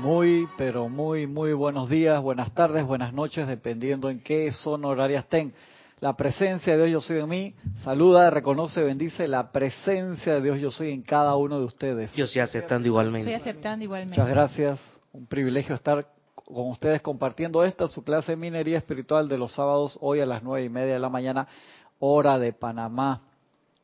Muy, pero muy, muy buenos días, buenas tardes, buenas noches, dependiendo en qué zona horaria estén. La presencia de Dios yo soy en mí, saluda, reconoce, bendice la presencia de Dios yo soy en cada uno de ustedes. Yo estoy aceptando igualmente. Estoy aceptando igualmente. Muchas gracias, un privilegio estar con ustedes compartiendo esta, su clase de minería espiritual de los sábados, hoy a las nueve y media de la mañana, hora de Panamá.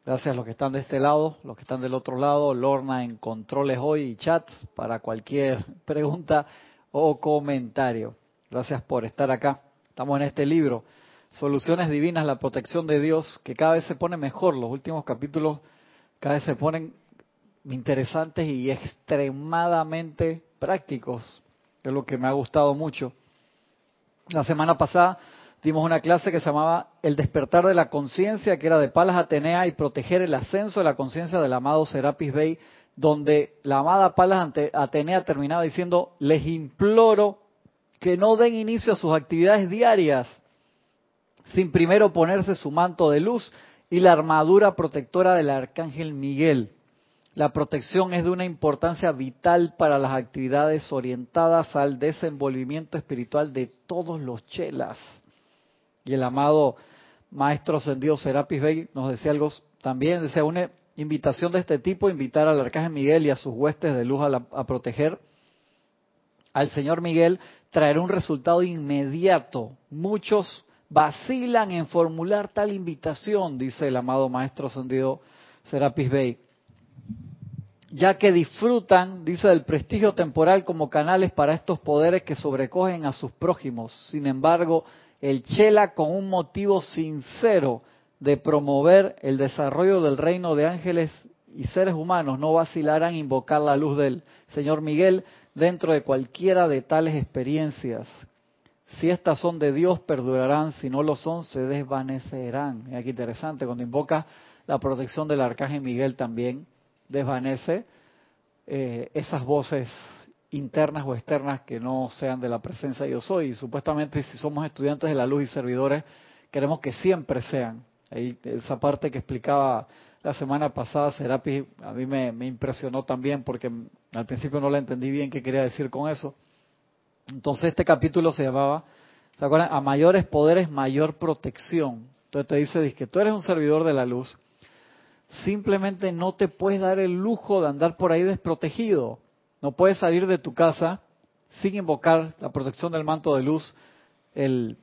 Gracias a los que están de este lado, los que están del otro lado, Lorna en controles hoy y chats para cualquier pregunta o comentario. Gracias por estar acá. Estamos en este libro, Soluciones Divinas, la protección de Dios, que cada vez se pone mejor. Los últimos capítulos cada vez se ponen interesantes y extremadamente prácticos. Es lo que me ha gustado mucho. La semana pasada dimos una clase que se llamaba El despertar de la conciencia, que era de Palas Atenea y proteger el ascenso de la conciencia del amado Serapis Bey, donde la amada Palas Atenea terminaba diciendo, les imploro que no den inicio a sus actividades diarias sin primero ponerse su manto de luz y la armadura protectora del arcángel Miguel. La protección es de una importancia vital para las actividades orientadas al desenvolvimiento espiritual de todos los chelas. Y el amado maestro ascendido Serapis Bey nos decía algo también, decía una invitación de este tipo, invitar al arcángel Miguel y a sus huestes de luz a, a proteger al señor Miguel, traer un resultado inmediato. Muchos vacilan en formular tal invitación, dice el amado maestro ascendido Serapis Bey, ya que disfrutan, dice, del prestigio temporal como canales para estos poderes que sobrecogen a sus prójimos. Sin embargo, el Chela con un motivo sincero de promover el desarrollo del reino de ángeles y seres humanos no vacilarán invocar la luz del Señor Miguel dentro de cualquiera de tales experiencias. Si estas son de Dios, perdurarán, si no lo son, se desvanecerán. Es aquí interesante, cuando invoca la protección del arcángel Miguel también desvanece eh, esas voces internas o externas que no sean de la presencia de yo soy. Y supuestamente si somos estudiantes de la luz y servidores, queremos que siempre sean. Esa parte que explicaba la semana pasada Serapis a mí me, me, impresionó también porque al principio no la entendí bien qué quería decir con eso. Entonces este capítulo se llamaba, ¿se acuerdan? A mayores poderes, mayor protección. Entonces te dice, dice que tú eres un servidor de la luz, simplemente no te puedes dar el lujo de andar por ahí desprotegido. No puedes salir de tu casa sin invocar la protección del manto de luz, el,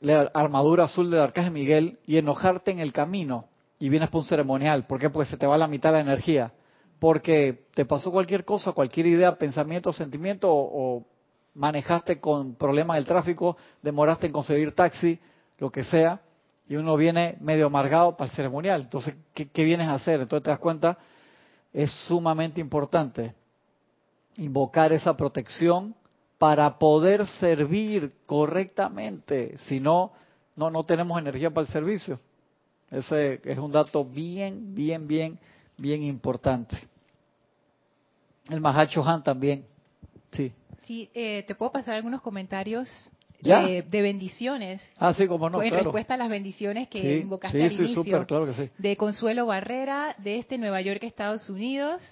la armadura azul del arcángel Miguel y enojarte en el camino y vienes por un ceremonial. ¿Por qué? Porque se te va la mitad de la energía. Porque te pasó cualquier cosa, cualquier idea, pensamiento, sentimiento o, manejaste con problemas del tráfico, demoraste en conseguir taxi, lo que sea, y uno viene medio amargado para el ceremonial. Entonces, ¿qué, ¿qué, vienes a hacer? Entonces te das cuenta, es sumamente importante invocar esa protección para poder servir correctamente. Si no, no, no tenemos energía para el servicio. Ese es un dato bien, bien, bien, bien importante. El Mahacho Han también, sí. Sí, eh, te puedo pasar algunos comentarios de, de, bendiciones. Ah, sí, como no, En claro. respuesta a las bendiciones que sí, invocaste sí, al sí, inicio. Super, claro que sí. De Consuelo Barrera, de este Nueva York, Estados Unidos.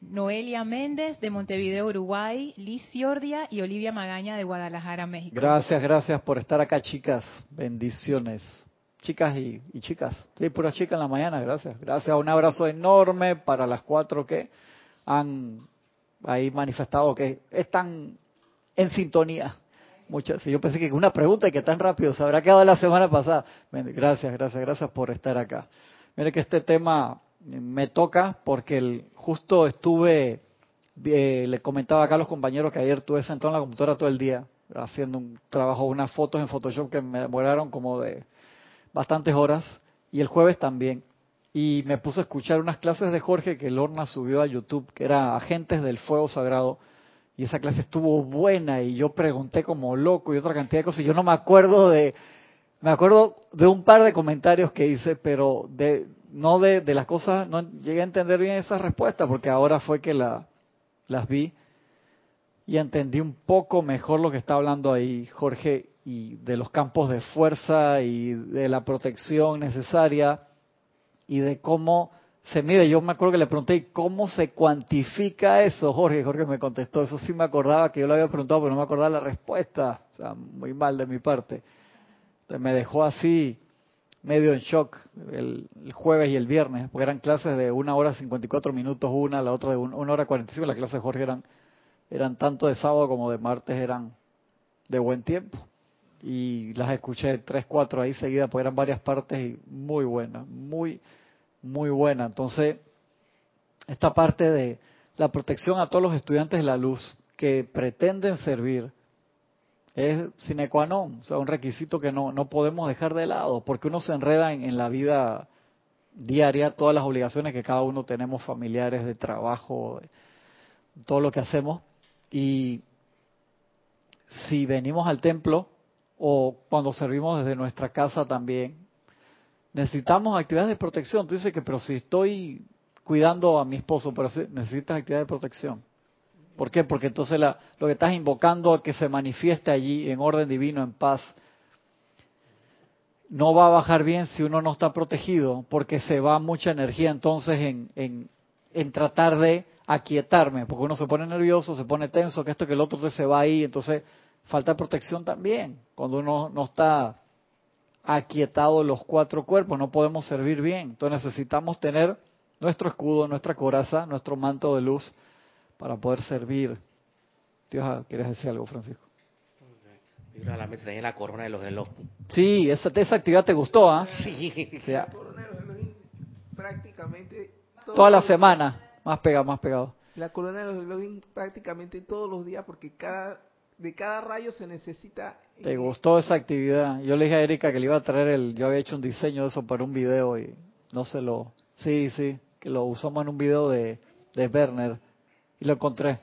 Noelia Méndez, de Montevideo, Uruguay. Liz Ciordia y Olivia Magaña, de Guadalajara, México. Gracias, gracias por estar acá, chicas. Bendiciones. Chicas y, chicas. Sí, pura chica en la mañana, gracias. Gracias. Un abrazo enorme para las cuatro que han ahí manifestado que están en sintonía. Muchas, yo pensé que una pregunta y que tan rápido se habrá quedado la semana pasada. Gracias, gracias, gracias por estar acá. Mire que este tema me toca porque el, justo estuve, eh, le comentaba acá a los compañeros que ayer estuve sentado en la computadora todo el día haciendo un trabajo, unas fotos en Photoshop que me demoraron como de bastantes horas y el jueves también. Y me puse a escuchar unas clases de Jorge que Lorna subió a YouTube, que era Agentes del Fuego Sagrado y esa clase estuvo buena y yo pregunté como loco y otra cantidad de cosas. Y yo no me acuerdo de, me acuerdo de un par de comentarios que hice, pero de no de, las cosas, no llegué a entender bien esas respuestas porque ahora fue que la, las vi y entendí un poco mejor lo que está hablando ahí Jorge y de los campos de fuerza y de la protección necesaria y de cómo se mide. Yo me acuerdo que le pregunté, ¿cómo se cuantifica eso, Jorge? Jorge me contestó, eso sí me acordaba que yo le había preguntado, pero no me acordaba la respuesta. O sea, muy mal de mi parte. Me dejó así, medio en shock, el, jueves y el viernes, porque eran clases de una hora 54 minutos una, la otra de una hora 45, las clases de Jorge eran, eran tanto de sábado como de martes, eran de buen tiempo. Y las escuché tres, cuatro ahí seguidas, porque eran varias partes y muy buenas, muy muy buena. Entonces, esta parte de la protección a todos los estudiantes de la luz que pretenden servir es sine qua non, o sea, un requisito que no, no podemos dejar de lado, porque uno se enreda en, la vida diaria, todas las obligaciones que cada uno tenemos, familiares, de trabajo, todo lo que hacemos, y si venimos al templo o cuando servimos desde nuestra casa también, necesitamos actividades de protección. Tú dices que, pero si estoy cuidando a mi esposo, pero necesitas actividades de protección. ¿Por qué? Porque entonces la, lo que estás invocando a que se manifieste allí en orden divino, en paz, no va a bajar bien si uno no está protegido, porque se va mucha energía entonces en, en, en tratar de aquietarme, porque uno se pone nervioso, se pone tenso, que esto que el otro se va ahí, entonces falta protección también, cuando uno no está aquietado los cuatro cuerpos, no podemos servir bien. Entonces necesitamos tener nuestro escudo, nuestra coraza, nuestro manto de luz para poder servir. Dios, ¿quieres decir algo, Francisco? la mente la corona de los Elohim. Sí, esa, esa actividad te gustó, ¿ah? Sí. la corona de los Elohim prácticamente... Toda la semana, más pegado, más pegado. La corona de los Elohim prácticamente todos los días porque cada de cada rayo se necesita. ¿Te gustó esa actividad? Yo le dije a Erika que le iba a traer el. Yo había hecho un diseño de eso para un video y no se lo. Sí, sí, que lo usamos en un video de, de Werner y lo encontré.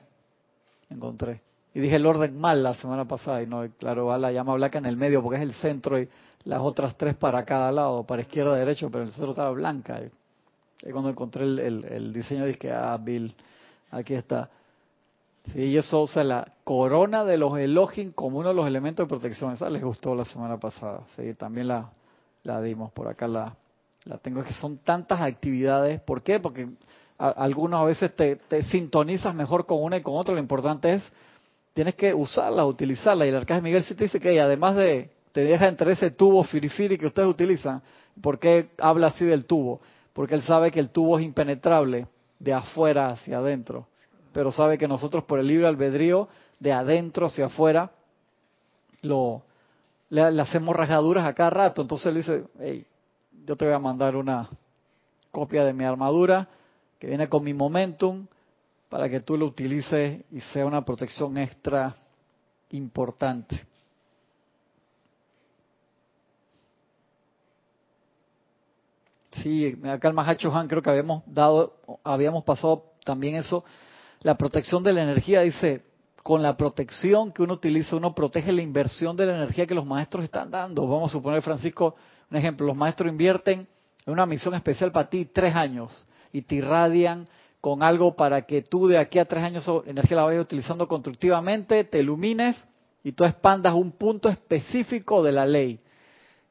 Encontré. Y dije el orden mal la semana pasada y no, claro, va la llama blanca en el medio porque es el centro y las otras tres para cada lado, para izquierda, derecho, pero el centro estaba blanca. Y, cuando encontré el, el, diseño dije, ah, Bill, aquí está. Sí, eso usa la corona de los Elohim como uno de los elementos de protección. Esa les gustó la semana pasada. Sí, también la, la dimos. Por acá la, la tengo. Es que son tantas actividades. ¿Por qué? Porque algunas a veces te, sintonizas mejor con una y con otra. Lo importante es, tienes que usarla, utilizarla. Y el arcángel Miguel sí te dice que además de, te deja entre ese tubo firifiri que ustedes utilizan. ¿Por qué habla así del tubo? Porque él sabe que el tubo es impenetrable de afuera hacia adentro pero sabe que nosotros por el libre albedrío, de adentro hacia afuera, lo, le, hacemos rajaduras a cada rato. Entonces él dice, hey, yo te voy a mandar una copia de mi armadura que viene con mi momentum para que tú lo utilices y sea una protección extra importante. Sí, acá el Mahacho Han creo que habíamos dado, habíamos pasado también eso la protección de la energía dice, con la protección que uno utiliza, uno protege la inversión de la energía que los maestros están dando. Vamos a suponer, Francisco, un ejemplo, los maestros invierten en una misión especial para ti tres años y te irradian con algo para que tú de aquí a tres años energía la vayas utilizando constructivamente, te ilumines y tú expandas un punto específico de la ley.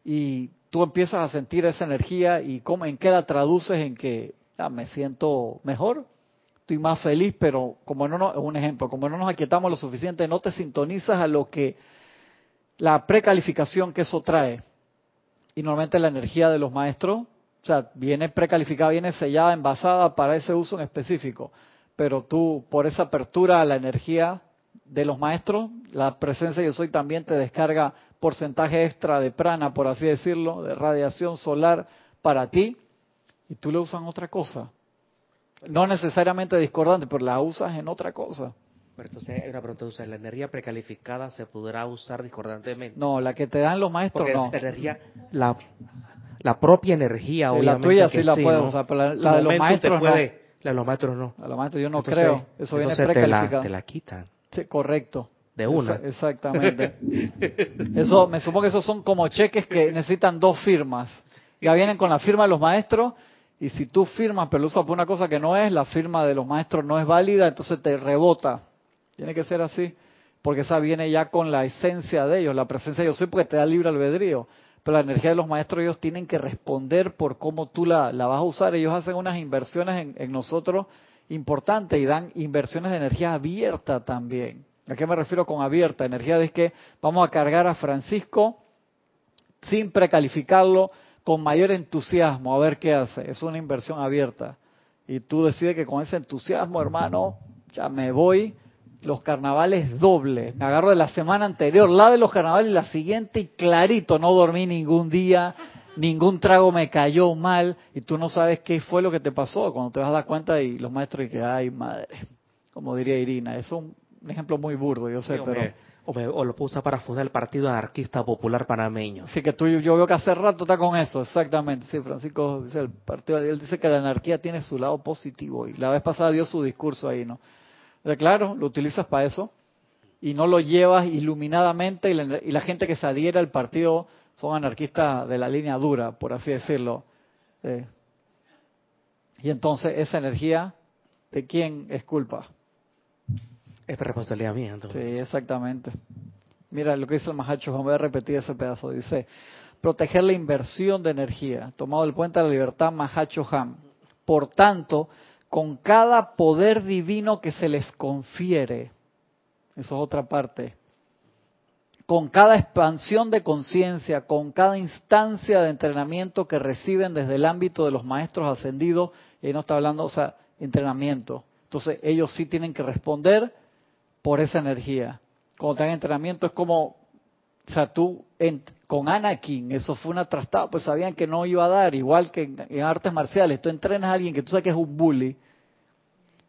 Y tú empiezas a sentir esa energía y cómo, en qué la traduces en que ya, me siento mejor, estoy más feliz, pero como no, un ejemplo, como no nos aquietamos lo suficiente, no te sintonizas a lo que la precalificación que eso trae. Y normalmente la energía de los maestros, o sea, viene precalificada, viene sellada, envasada para ese uso en específico. Pero tú, por esa apertura a la energía de los maestros, la presencia yo soy también te descarga porcentaje extra de prana, por así decirlo, de radiación solar para ti, y tú le usas otra cosa. No necesariamente discordante, pero la usas en otra cosa. Pero entonces hay una pregunta, ¿la energía precalificada se podrá usar discordantemente? No, la que te dan los maestros no. La energía, la, la propia energía, sí, obviamente. La tuya sí la puedes usar, pero la, de los maestros puede, no. La de los maestros no. La de los maestros yo no creo, eso viene precalificado. Te la, te la quitan. Sí, correcto. De una. exactamente. eso, me supongo que esos son como cheques que necesitan dos firmas. Ya vienen con la firma de los maestros y si tú firmas pero lo usas por una cosa que no es, la firma de los maestros no es válida, entonces te rebota. Tiene que ser así, porque esa viene ya con la esencia de ellos, la presencia de yo soy porque te da libre albedrío. Pero la energía de los maestros ellos tienen que responder por cómo tú la, la vas a usar. Ellos hacen unas inversiones en, en nosotros importantes y dan inversiones de energía abierta también. ¿A qué me refiero con abierta? Energía de que vamos a cargar a Francisco sin precalificarlo, con mayor entusiasmo, a ver qué hace. Es una inversión abierta. Y tú decides que con ese entusiasmo, hermano, ya me voy. Los carnavales doble. Me agarro de la semana anterior, la de los carnavales y la siguiente y clarito, no dormí ningún día, ningún trago me cayó mal y tú no sabes qué fue lo que te pasó cuando te vas a dar cuenta y los maestros y que, ay madre, como diría Irina, es un ejemplo muy burdo, yo sé, Sí, pero... hombre, hombre, o lo puedo usar para fundar el Partido Anarquista Popular Panameño. Así que tú, yo veo que hace rato está con eso, exactamente. Sí, Francisco dice el partido, él dice que la anarquía tiene su lado positivo y la vez pasada dio su discurso ahí, ¿no? Pero claro, lo utilizas para eso y no lo llevas iluminadamente y la, y la gente que se adhiere al partido son anarquistas de la línea dura, por así decirlo. Eh, y entonces esa energía, ¿de quién es culpa? Es responsabilidad mía, Sí, entonces. exactamente. Mira lo que dice el Mahacho, voy a repetir ese pedazo. Dice, proteger la inversión de energía, tomado el puente de la libertad Mahacho Ham. Por tanto, con cada poder divino que se les confiere, eso es otra parte, con cada expansión de conciencia, con cada instancia de entrenamiento que reciben desde el ámbito de los maestros ascendidos, y ahí no está hablando, o sea, entrenamiento. Entonces, ellos sí tienen que responder por esa energía. Cuando te dan entrenamiento es como, o sea, tú con Anakin, eso fue una trastada, pues sabían que no iba a dar, igual que en, artes marciales, tú entrenas a alguien que tú sabes que es un bully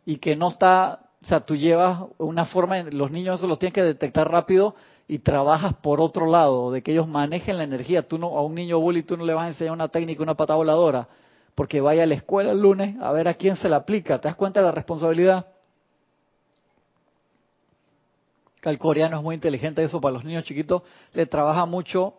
y que no está, o sea, tú llevas una forma, los niños eso los tienes que detectar rápido y trabajas por otro lado, de que ellos manejen la energía. Tú no, a un niño bully tú no le vas a enseñar una técnica, una patada voladora, porque vaya a la escuela el lunes a ver a quién se la aplica. ¿Te das cuenta de la responsabilidad? el coreano es muy inteligente eso para los niños chiquitos, le trabaja mucho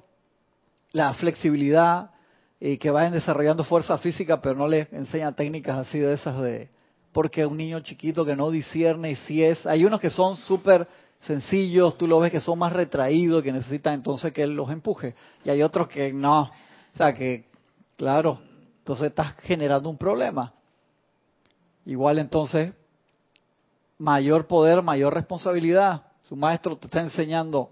la flexibilidad y que vayan desarrollando fuerza física, pero no les enseña técnicas así de esas de porque un niño chiquito que no discierne y si es, hay unos que son súper sencillos, tú lo ves que son más retraídos, que necesitan entonces que él los empuje, y hay otros que no, o sea que, claro, entonces estás generando un problema. Igual entonces, mayor poder, mayor responsabilidad. Su maestro te está enseñando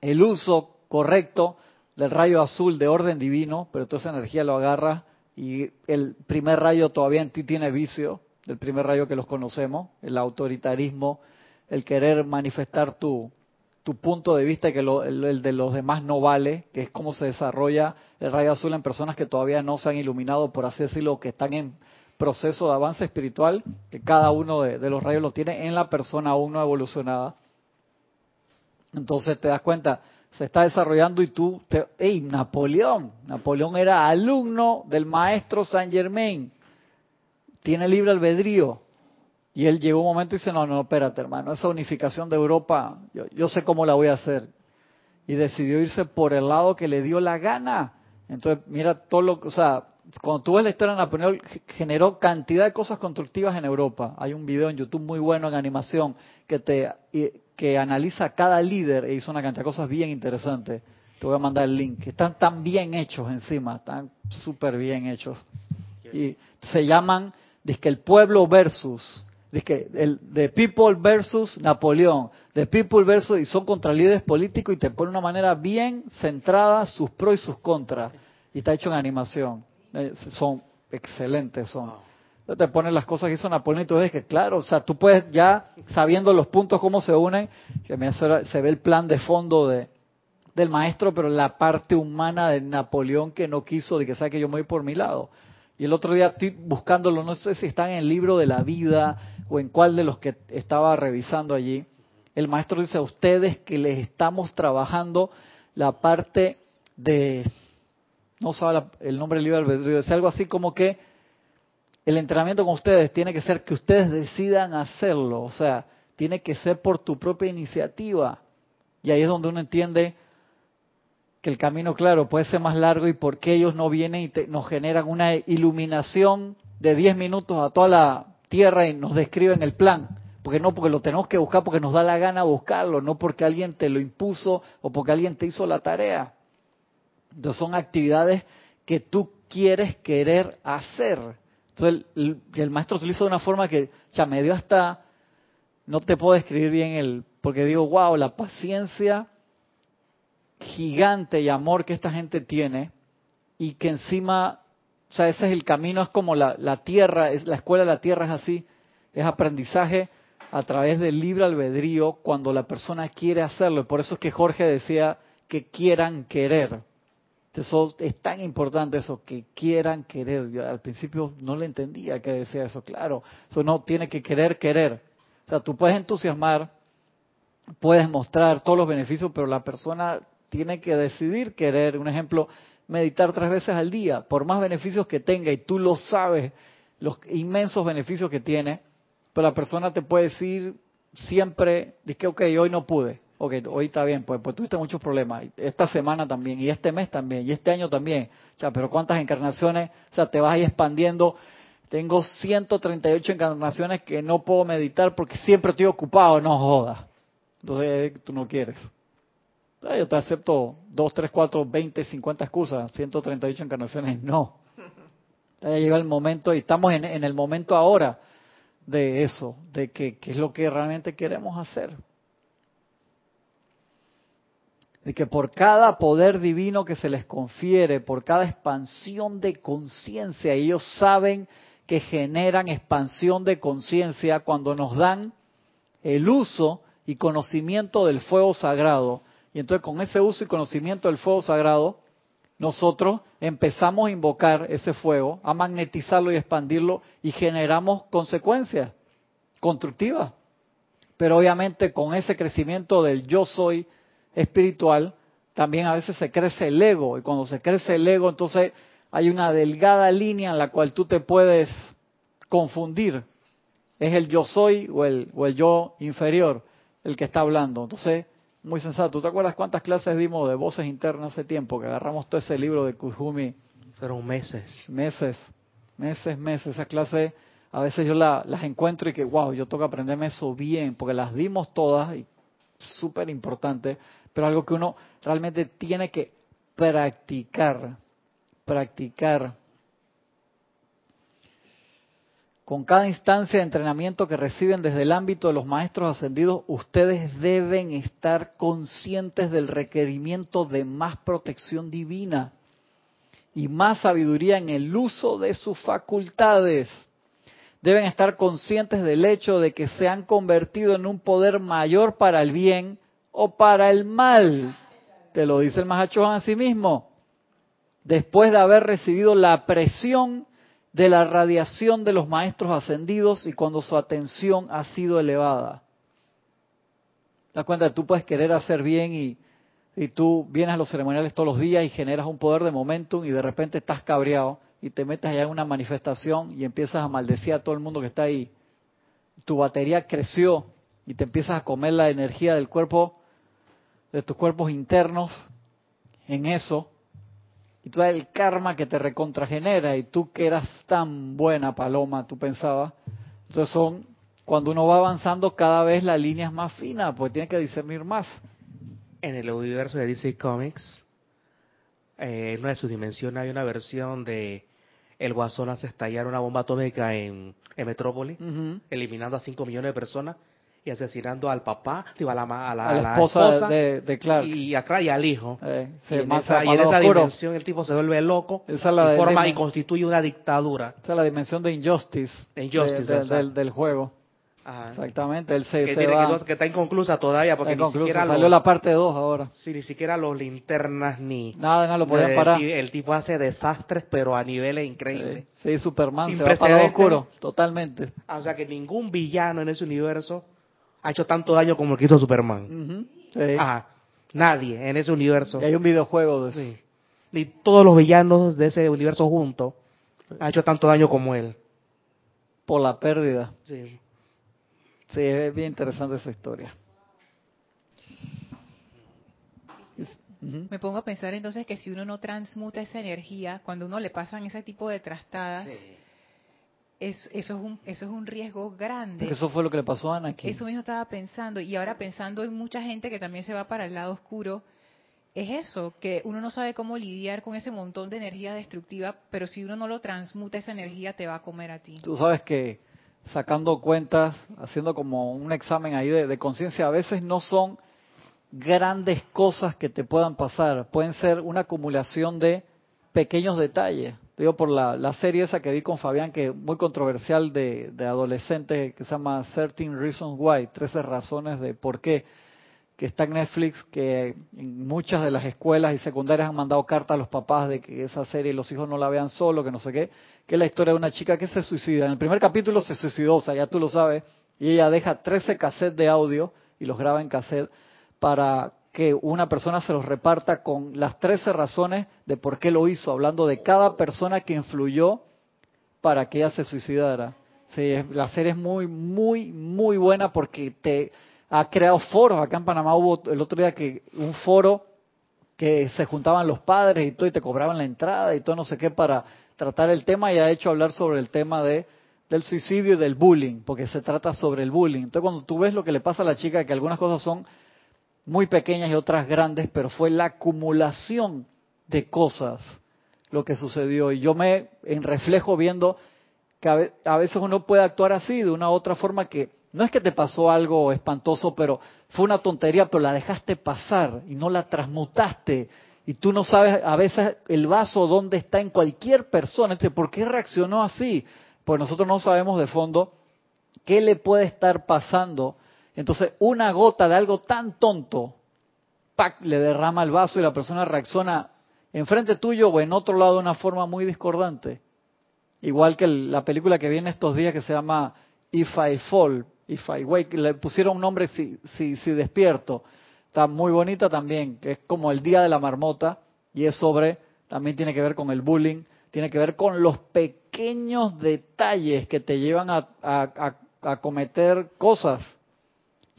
el uso correcto del rayo azul de orden divino, pero toda esa energía lo agarra y el primer rayo todavía en ti tiene vicio, del primer rayo que los conocemos, el autoritarismo, el querer manifestar tu, tu punto de vista que lo- el, el de los demás no vale, que es cómo se desarrolla el rayo azul en personas que todavía no se han iluminado, por así decirlo, que están en proceso de avance espiritual, que cada uno de, de los rayos lo tiene en la persona aún no evolucionada. Entonces te das cuenta, se está desarrollando y tú, te, ¡Ey, Napoleón! Napoleón era alumno del maestro Saint Germain, tiene libre albedrío. Y él llegó un momento y dice, no, no, espérate hermano, esa unificación de Europa, yo, yo sé cómo la voy a hacer. Y decidió irse por el lado que le dio la gana. Entonces, mira todo lo que, o sea, cuando tú ves la historia de Napoleón, generó cantidad de cosas constructivas en Europa. Hay un video en YouTube muy bueno en animación que te que analiza cada líder e hizo una cantidad de cosas bien interesantes. Te voy a mandar el link. Están tan bien hechos encima, están súper bien hechos. Y se llaman, que el pueblo versus, que el the people versus Napoleón, the people versus, y son contra líderes políticos y te pone una manera bien centrada sus pros y sus contras. Y está hecho en animación. Eh, Son excelentes, son. Te ponen las cosas que hizo Napoleón y tú ves que, claro, o sea, tú puedes ya, sabiendo los puntos, cómo se unen, que me hace- se ve el plan de fondo de, del maestro, pero la parte humana de Napoleón que no quiso, de que sabe que yo me voy por mi lado. Y el otro día estoy buscándolo, no sé si está en el libro de la vida o en cuál de los que estaba revisando allí. El maestro dice a ustedes que les estamos trabajando la parte de, no sabe el nombre del libro albedrío, es algo así como que el entrenamiento con ustedes tiene que ser que ustedes decidan hacerlo, o sea, tiene que ser por tu propia iniciativa. Y ahí es donde uno entiende que el camino, claro, puede ser más largo y por qué ellos no vienen y te- nos generan una iluminación de 10 minutos a toda la tierra y nos describen el plan. Porque no, porque lo tenemos que buscar porque nos da la gana buscarlo, no porque alguien te lo impuso o porque alguien te hizo la tarea. Entonces son actividades que tú quieres querer hacer. Entonces el, maestro utiliza de una forma que ya me dio hasta, no te puedo describir bien el, porque digo, wow, la paciencia gigante y amor que esta gente tiene y que encima, o sea, ese es el camino, es como la, la tierra, es, la escuela de la tierra es así, es aprendizaje a través del libre albedrío cuando la persona quiere hacerlo. Y por eso es que Jorge decía que quieran querer. Eso es tan importante eso, que quieran querer. Yo al principio no le entendía que decía eso, claro. Eso no tiene que querer querer. O sea, tú puedes entusiasmar, puedes mostrar todos los beneficios, pero la persona tiene que decidir querer. Un ejemplo, meditar tres veces al día, por más beneficios que tenga, y tú lo sabes, los inmensos beneficios que tiene, pero la persona te puede decir siempre, dice ok, hoy no pude, ok, hoy está bien, pues, pues tuviste muchos problemas, esta semana también, y este mes también, y este año también, o sea, pero cuántas encarnaciones, o sea, te vas ahí expandiendo, tengo 138 encarnaciones que no puedo meditar porque siempre estoy ocupado, no jodas, entonces tú no quieres. Yo te acepto 2, 3, 4, 20, 50 excusas, 138 encarnaciones, no. Ya llega el momento y estamos en, en el momento ahora de eso, de que, es lo que realmente queremos hacer. De que por cada poder divino que se les confiere, por cada expansión de conciencia, ellos saben que generan expansión de conciencia cuando nos dan el uso y conocimiento del fuego sagrado. Y entonces con ese uso y conocimiento del fuego sagrado, nosotros empezamos a invocar ese fuego, a magnetizarlo y expandirlo y generamos consecuencias constructivas. Pero obviamente con ese crecimiento del yo soy espiritual, también a veces se crece el ego y cuando se crece el ego entonces hay una delgada línea en la cual tú te puedes confundir. Es el yo soy o el, o el yo inferior el que está hablando. Entonces muy sensato. ¿Tú te acuerdas cuántas clases dimos de voces internas hace tiempo? Que agarramos todo ese libro de Kujumi. Fueron meses. Meses, meses, meses. Esa clase a veces yo las encuentro y que, wow, yo tengo que aprenderme eso bien, porque las dimos todas y súper importante, pero algo que uno realmente tiene que practicar, practicar con cada instancia de entrenamiento que reciben desde el ámbito de los maestros ascendidos, ustedes deben estar conscientes del requerimiento de más protección divina y más sabiduría en el uso de sus facultades. Deben estar conscientes del hecho de que se han convertido en un poder mayor para el bien o para el mal. Te lo dice el Mahacho a sí mismo. Después de haber recibido la presión de la radiación de los maestros ascendidos y cuando su atención ha sido elevada. ¿Te das cuenta? Tú puedes querer hacer bien y, y tú vienes a los ceremoniales todos los días y generas un poder de momentum y de repente estás cabreado y te metes allá en una manifestación y empiezas a maldecir a todo el mundo que está ahí. Tu batería creció y te empiezas a comer la energía del cuerpo, de tus cuerpos internos en eso y todo el karma que te recontragenera y tú que eras tan buena paloma, tú pensabas. Entonces son, cuando uno va avanzando cada vez la línea es más fina, porque tiene que discernir más. En el universo de DC Comics, eh, en una de sus dimensiones hay una versión de el Guasón hace estallar una bomba atómica en, en Metrópoli, eliminando a 5 millones de personas y asesinando al papá, a la, a la, esposa, de, de, Clark. Y, a Clark y al hijo. Eh, y, en esa, y, en esa, dimensión el tipo se vuelve loco esa la y, forma, y constituye una dictadura. Esa es la dimensión de Injustice, Injustice del, del, juego. Exactamente, él se, que, se va, que, está inconclusa todavía porque ni siquiera salió la parte 2 ahora. Sí, ni siquiera los linternas ni nada, no lo podían parar. El tipo hace desastres pero a niveles increíbles. Sí, Superman se va para oscuro, totalmente. O sea que ningún villano en ese universo ha hecho tanto daño como el que hizo Superman. Nadie en ese universo. Y hay un videojuego de eso. Sí. Y todos los villanos de ese universo juntos ha hecho tanto daño como él. Por la pérdida. Sí. Sí, es bien interesante esa historia. Me pongo a pensar entonces que si uno no transmuta esa energía, cuando uno le pasan ese tipo de trastadas, eso, es un, eso es un riesgo grande. Eso fue lo que le pasó a Ana Eso mismo estaba pensando. Y ahora pensando en mucha gente que también se va para el lado oscuro, es eso, que uno no sabe cómo lidiar con ese montón de energía destructiva, pero si uno no lo transmuta, esa energía te va a comer a ti. Tú sabes que sacando cuentas, haciendo como un examen ahí de, conciencia, a veces no son grandes cosas que te puedan pasar, pueden ser una acumulación de pequeños detalles. Digo, por la, serie esa que vi con Fabián, que es muy controversial de, de adolescentes, que se llama 13 Reasons Why, 13 razones de por qué que está en Netflix, que en muchas de las escuelas y secundarias han mandado cartas a los papás de que esa serie los hijos no la vean solo, que no sé qué, que es la historia de una chica que se suicida. En el primer capítulo se suicidó, o sea, ya tú lo sabes, y ella deja 13 cassettes de audio y los graba en cassette para que una persona se los reparta con las 13 razones de por qué lo hizo, hablando de cada persona que influyó para que ella se suicidara. Sí, la serie es muy, muy, muy buena porque te ha creado foros. Acá en Panamá hubo el otro día que un foro que se juntaban los padres y todo y te cobraban la entrada y todo no sé qué para tratar el tema y ha hecho hablar sobre el tema de del suicidio y del bullying, porque se trata sobre el bullying. Entonces cuando tú ves lo que le pasa a la chica, que algunas cosas son muy pequeñas y otras grandes, pero fue la acumulación de cosas lo que sucedió. Y yo me en reflejo viendo que a veces uno puede actuar así, de una u otra forma que no es que te pasó algo espantoso, pero fue una tontería, pero la dejaste pasar y no la transmutaste. Y tú no sabes a veces el vaso dónde está en cualquier persona. Entonces, ¿por qué reaccionó así? Pues nosotros no sabemos de fondo qué le puede estar pasando. Entonces, una gota de algo tan tonto, le derrama el vaso y la persona reacciona enfrente tuyo o en otro lado de una forma muy discordante. Igual que la película que viene estos días que se llama If I Fall, If I Wake, le pusieron un nombre si, si, si despierto. Está muy bonita también, que es como el día de la marmota y es sobre, también tiene que ver con el bullying, tiene que ver con los pequeños detalles que te llevan a, a, a, cometer cosas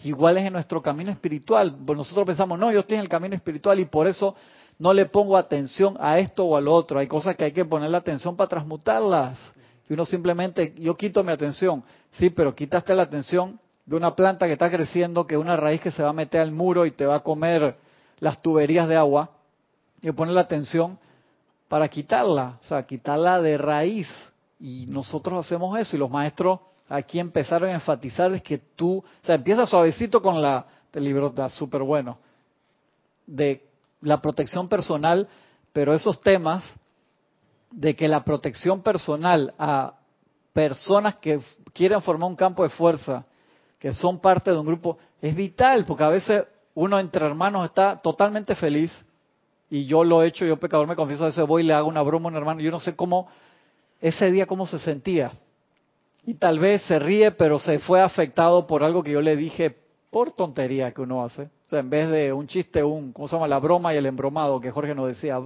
iguales en nuestro camino espiritual. Pues nosotros pensamos, no, yo estoy en el camino espiritual y por eso no le pongo atención a esto o al otro. Hay cosas que hay que ponerle atención para transmutarlas. Y uno simplemente, yo quito mi atención. Sí, pero quitaste la atención de una planta que está creciendo, que es una raíz que se va a meter al muro y te va a comer las tuberías de agua. Y poner la atención para quitarla, o sea, quitarla de raíz. Y nosotros hacemos eso y los maestros aquí empezaron a enfatizar es que tú, o sea, empieza suavecito con la, el libro está súper bueno, de la protección personal, pero esos temas de que la protección personal a personas que quieren formar un campo de fuerza, que son parte de un grupo, es vital, porque a veces uno entre hermanos está totalmente feliz, y yo lo he hecho, yo pecador me confieso, a veces voy y le hago una broma a un hermano, yo no sé cómo, ese día cómo se sentía. Y tal vez se ríe, pero se fue afectado por algo que yo le dije por tontería que uno hace. O sea, en vez de un chiste, un, ¿cómo se llama? La broma y el embromado, que Jorge nos decía.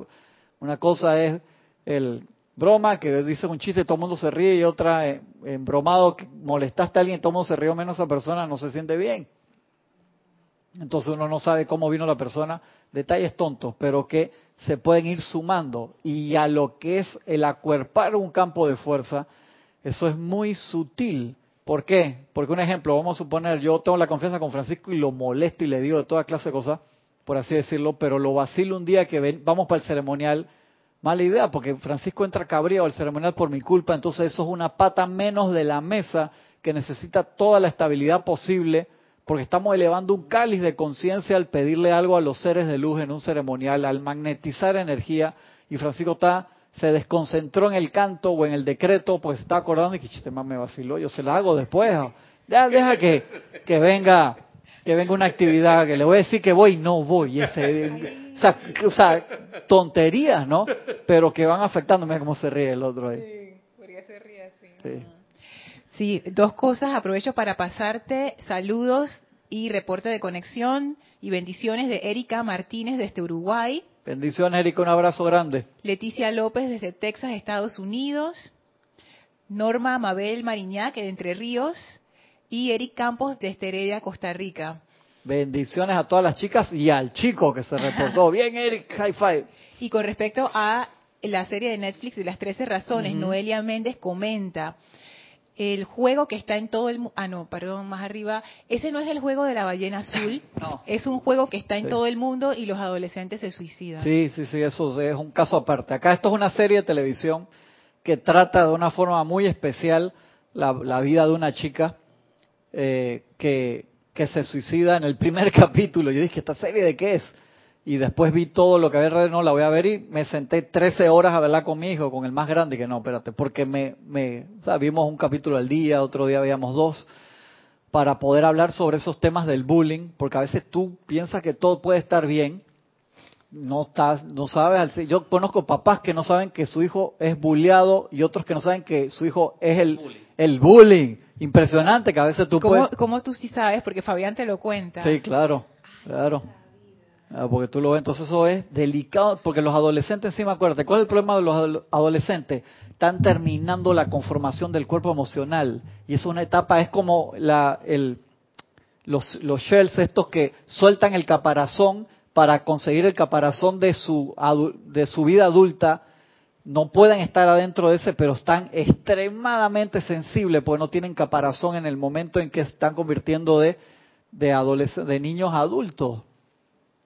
Una cosa es el broma, que dice un chiste, todo el mundo se ríe, y otra eh, bromado, que molestaste a alguien, todo el mundo se ríe, menos esa persona no se siente bien. Entonces uno no sabe cómo vino la persona, detalles tontos, pero que se pueden ir sumando. Y a lo que es el acuerpar un campo de fuerza, eso es muy sutil. ¿Por qué? Porque un ejemplo, vamos a suponer, yo tengo la confianza con Francisco y lo molesto y le digo de toda clase de cosas, por así decirlo, pero lo vacilo un día que ven, vamos para el ceremonial Mala idea, porque Francisco entra cabrío al ceremonial por mi culpa, entonces eso es una pata menos de la mesa que necesita toda la estabilidad posible, porque estamos elevando un cáliz de conciencia al pedirle algo a los seres de luz en un ceremonial, al magnetizar energía, y Francisco está se desconcentró en el canto o en el decreto, pues está acordando y que chiste más me vaciló, yo se la hago después. Ya deja que, que venga que venga una actividad que le voy a decir que voy, no voy. Ese, o sea, tonterías, ¿no? Pero que van afectando. Mira cómo se ríe el otro ahí. Sí, porque se ríe así. Sí. dos cosas. Aprovecho para pasarte saludos y reporte de conexión y bendiciones de Erika Martínez desde Uruguay. Bendiciones, Erika, un abrazo grande. Leticia López desde Texas, Estados Unidos. Norma Mabel Mariñac de Entre Ríos. Y Eric Campos de Esterella, Costa Rica. Bendiciones a todas las chicas y al chico que se reportó. Bien, Eric, high five. Y con respecto a la serie de Netflix de las 13 razones, Noelia Méndez comenta, el juego que está en todo el mundo. Ah, no, perdón, más arriba. Ese no es el juego de la ballena azul. No. Es un juego que está en Sí. todo el mundo y los adolescentes se suicidan. Sí, sí, sí, eso es un caso aparte. Acá esto es una serie de televisión que trata de una forma muy especial la, la vida de una chica eh, que, que se suicida en el primer capítulo. Yo dije, ¿esta serie de qué es? Y después vi todo lo que había alrededor, no la voy a ver y me senté 13 horas a verla con mi hijo, con el más grande, y que no, espérate, porque me, me, o sea, vimos un capítulo al día, otro día veíamos dos, para poder hablar sobre esos temas del bullying, porque a veces tú piensas que todo puede estar bien, no estás, no sabes, yo conozco papás que no saben que su hijo es bulleado y otros que no saben que su hijo es el Bullying. el bullying. Impresionante que a veces tú ¿Cómo, puedes... cómo tú sí sabes? Porque Fabián te lo cuenta. Sí, claro, claro. Ah, porque tú lo ves, entonces eso es delicado, porque los adolescentes, sí me ¿cuál es el problema de los adol- adolescentes? Están terminando la conformación del cuerpo emocional y es una etapa, es como la, el, los, los shells estos que sueltan el caparazón para conseguir el caparazón de su, de su vida adulta, no pueden estar adentro de ese, pero están extremadamente sensibles porque no tienen caparazón en el momento en que están convirtiendo de, de, de niños a adultos.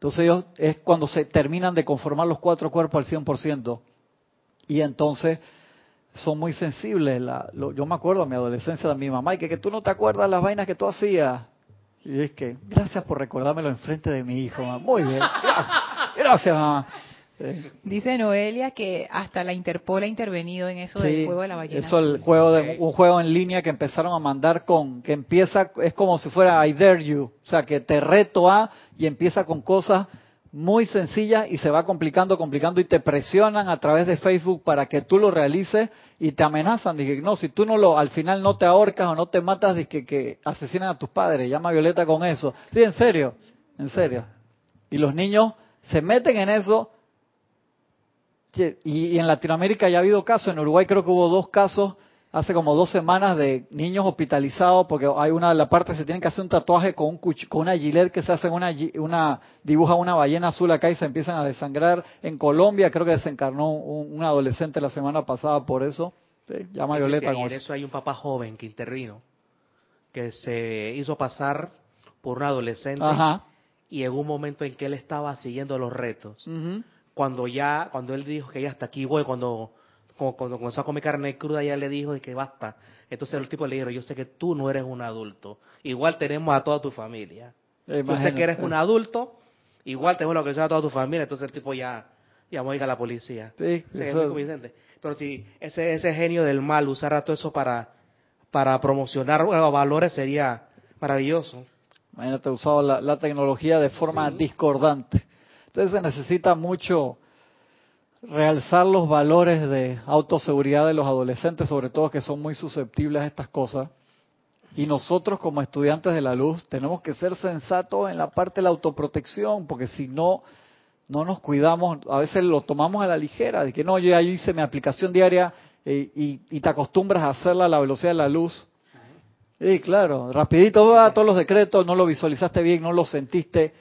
Entonces ellos es cuando se terminan de conformar los cuatro cuerpos al 100%. Y entonces son muy sensibles. La- lo- yo me acuerdo en mi adolescencia de mi mamá, y que, que tú no te acuerdas las vainas que tú hacías. Y es que, gracias por recordármelo enfrente de mi hijo. mamá. Muy bien. Gracias, gracias mamá. Sí. Dice Noelia que hasta la Interpol ha intervenido en eso Sí, del juego de la ballena. Eso el juego de un juego en línea que empezaron a mandar con que empieza es como si fuera I dare you, o sea, que te reto a y empieza con cosas muy sencillas y se va complicando, complicando y te presionan a través de Facebook para que tú lo realices y te amenazan, dije, no, si tú no lo al final no te ahorcas o no te matas, dije que asesinan a tus padres, llama a Violeta con eso. Sí, en serio, en serio. Y los niños se meten en eso que- Y, en Latinoamérica ya ha habido casos, en Uruguay creo que hubo dos casos hace como dos semanas de niños hospitalizados porque hay una de la parte se tienen que hacer un tatuaje con un cuch- con una gilet que se hace una una dibuja una ballena azul acá y se empiezan a desangrar en Colombia creo que desencarnó un, un adolescente la semana pasada por eso sí, llama a Violeta en eso. hay un papá joven que intervino, que se hizo pasar por un adolescente Ajá. y en un momento en que él estaba siguiendo los retos. Cuando ya, cuando él dijo que ya hasta aquí voy, cuando, cuando, cuando comenzó a comer carne cruda, ya le dijo de que basta. Entonces el tipo le dijo, yo sé que tú no eres un adulto, igual tenemos a toda tu familia. Yo sé que eres un adulto, igual tenemos lo que sea a toda tu familia, entonces el tipo ya llamó a la policía. Sí, Sí, es muy convincente. Pero si ese, ese genio del mal usara todo eso para, para promocionar bueno, valores sería maravilloso. Imagínate, usado la, la tecnología de forma discordante. Entonces se necesita mucho realzar los valores de autoseguridad de los adolescentes, sobre todo que son muy susceptibles a estas cosas. Y nosotros como estudiantes de la luz tenemos que ser sensatos en la parte de la autoprotección, porque si no, no nos cuidamos, a veces lo tomamos a la ligera, de que no, yo ya hice mi aplicación diaria eh, y, y te acostumbras a hacerla a la velocidad de la luz. Sí, claro, rapidito va todos los decretos, no lo visualizaste bien, no lo sentiste,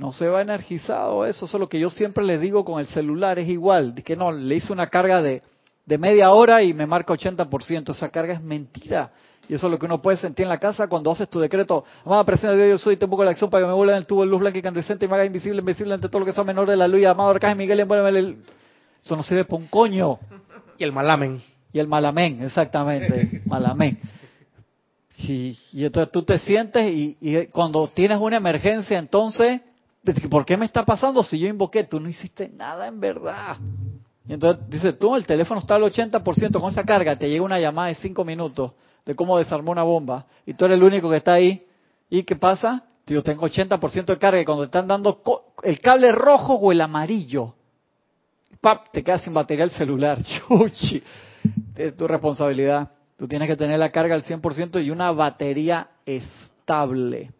no se va energizado eso, eso es lo que yo siempre les digo con el celular, es igual, que no, le hice una carga de, de media hora y me marca 80%, esa carga es mentira. Y eso es lo que uno puede sentir en la casa cuando haces tu decreto. Amada presencia de Dios, yo soy, te pongo la acción para que me vuelva en el tubo de luz blanca y candescente y me haga invisible, invisible ante todo lo que sea menor de la luz. Y amado Arcángel Miguel, envuélveme el... Eso no sirve para un coño. Y el malamen. Y el malamén, exactamente, malamén. Y, y entonces tú te sientes y, y cuando tienes una emergencia, entonces, ¿por qué me está pasando si yo invoqué? Tú no hiciste nada en verdad. Y entonces dice, tú, el teléfono está al 80% con esa carga, te llega una llamada de 5 minutos de cómo desarmó una bomba y tú eres el único que está ahí. ¿Y qué pasa? Yo tengo 80% de carga y cuando te están dando el cable rojo o el amarillo, ¡pap! te quedas sin batería el celular. Chuchi. Es tu responsabilidad. Tú tienes que tener la carga al 100% y una batería estable.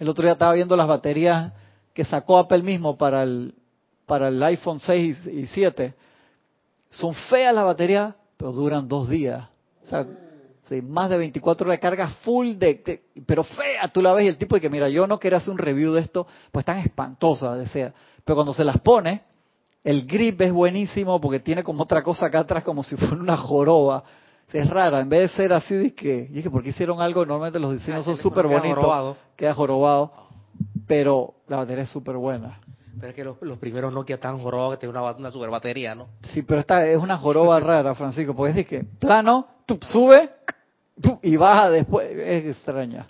El otro día estaba viendo las baterías que sacó Apple mismo para el, para el iPhone 6 y 7. Son feas las baterías, pero duran dos días. O sea, más de 24 horas de carga full, de, de- pero fea. Tú la ves y el tipo de que, mira, yo no quería hacer un review de esto, pues tan espantosa, desea. Pero cuando se las pone, el grip es buenísimo porque tiene como otra cosa acá atrás, como si fuera una joroba. Es rara, en vez de ser así, de que, que porque hicieron algo, normalmente los diseños Ah, son súper bonitos, jorobado. queda jorobado, pero la batería es súper buena. Pero es que los, los primeros Nokia tan jorobados que tienen una, una super batería, ¿no? Sí, pero esta es una joroba rara, Francisco, porque es de que plano, tú sube y baja después, es extraña,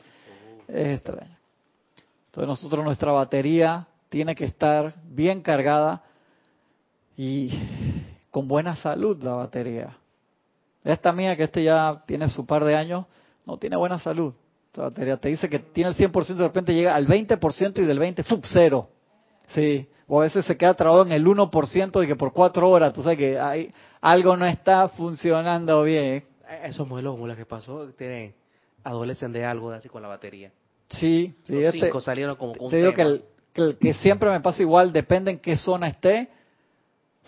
es extraña. Entonces nosotros nuestra batería tiene que estar bien cargada y con buena salud la batería. Esta mía, que este ya tiene su par de años, no tiene buena salud. La batería te dice que tiene el 100%, de repente llega al 20% y del 20, ¡fup! cero. Sí, o a veces se queda trabado en el 1% de que por cuatro horas, tú sabes que hay, algo no está funcionando bien. Eh, Esos modelos como los que pasó tienen adolecen de algo así con la batería. Sí, sí, este- salieron como con un te digo que el, que el que siempre me pasa igual, depende en qué zona esté.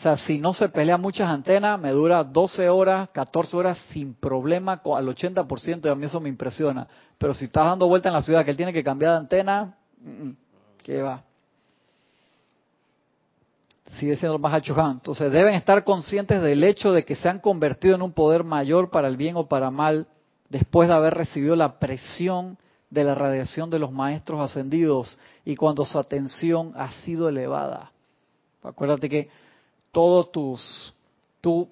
Sea, si no se pelea muchas antenas, me dura 12 horas, 14 horas sin problema al 80% y a mí eso me impresiona. Pero si estás dando vuelta en la ciudad que él tiene que cambiar de antena, mm, mm, ¿qué va? Sigue siendo más achuján. Entonces deben estar conscientes del hecho de que se han convertido en un poder mayor para el bien o para mal después de haber recibido la presión de la radiación de los maestros ascendidos y cuando su atención ha sido elevada. Acuérdate que todos tus, tú,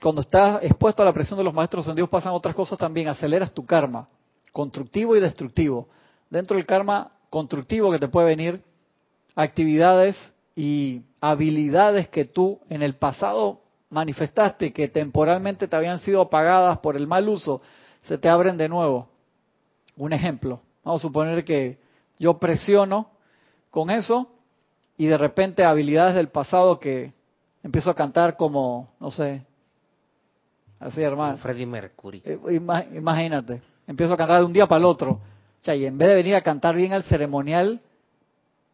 cuando estás expuesto a la presión de los maestros ascendidos pasan otras cosas también, aceleras tu karma, constructivo y destructivo. Dentro del karma constructivo que te puede venir, actividades y habilidades que tú en el pasado manifestaste que temporalmente te habían sido apagadas por el mal uso, se te abren de nuevo. Un ejemplo, vamos a suponer que yo presiono con eso y de repente habilidades del pasado que empiezo a cantar como, no sé, así hermano, Como Freddie Mercury. eh, ima- imagínate, empiezo a cantar de un día para el otro. O sea, y en vez de venir a cantar bien al ceremonial,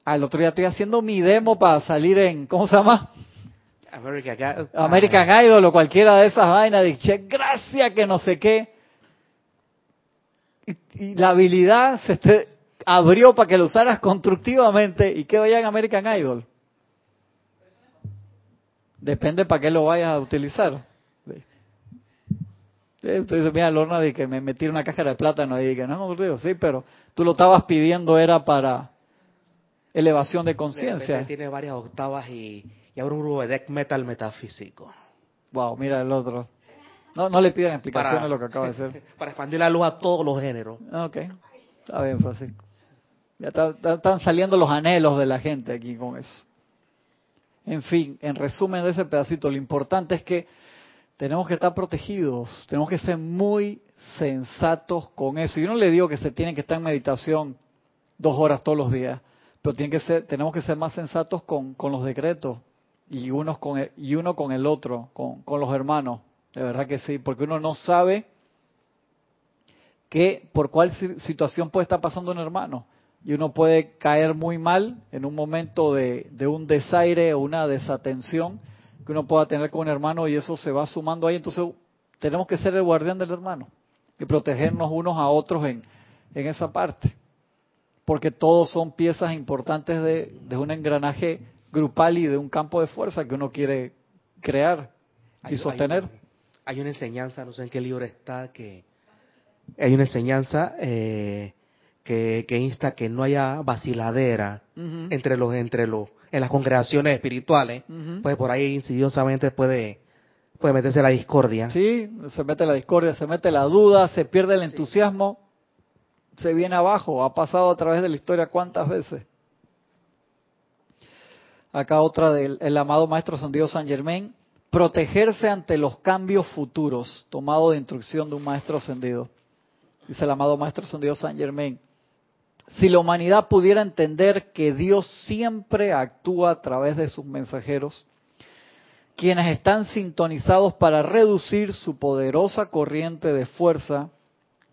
al otro día estoy haciendo mi demo para salir en, ¿cómo se llama? American, Ga- American Idol o cualquiera de esas vainas. Dije, gracias que no sé qué. Y, y la habilidad se te abrió para que lo usaras constructivamente y que vaya en American Idol. Depende para qué lo vayas a utilizar. Usted dice, mira, Lorna, de que me metí una cajera de plátano y que no me ocurrió. Sí, pero tú lo estabas pidiendo era para elevación de conciencia. Tiene varias octavas y, y ahora un grupo de death metal metafísico. Wow, mira el otro. No, no le pidan explicaciones a lo que acaba de ser. para expandir la luz a todos los géneros. Ok, está bien, Francisco. Ya está- está- están saliendo los anhelos de la gente aquí con eso. En fin, en resumen de ese pedacito, lo importante es que tenemos que estar protegidos, tenemos que ser muy sensatos con eso. Yo no le digo que se tiene que estar en meditación dos horas todos los días, pero tiene que ser, tenemos que ser más sensatos con, los decretos y, unos con el- y uno con el otro, con, con los hermanos. De verdad que sí, porque uno no sabe que por cuál si- situación puede estar pasando un hermano. Y uno puede caer muy mal en un momento de, de un desaire o una desatención que uno pueda tener con un hermano y eso se va sumando ahí. Entonces tenemos que ser el guardián del hermano y protegernos unos a otros en, en esa parte. Porque todos son piezas importantes de, de un engranaje grupal y de un campo de fuerza que uno quiere crear y Hay- sostener. Hay, hay una enseñanza, no sé en qué libro está, que hay una enseñanza eh, que, que insta que no haya vaciladera entre los entre los en las congregaciones espirituales, pues por ahí insidiosamente puede puede meterse la discordia. Sí, se mete la discordia, se mete la duda, se pierde el entusiasmo, se viene abajo. Ha pasado a través de la historia cuántas veces. Acá otra del el amado Maestro Sandido San Germain. Protegerse ante los cambios futuros, tomado de instrucción de un Maestro Ascendido. Dice el amado Maestro Ascendido San Germain. Si la humanidad pudiera entender que Dios siempre actúa a través de sus mensajeros, quienes están sintonizados para reducir su poderosa corriente de fuerza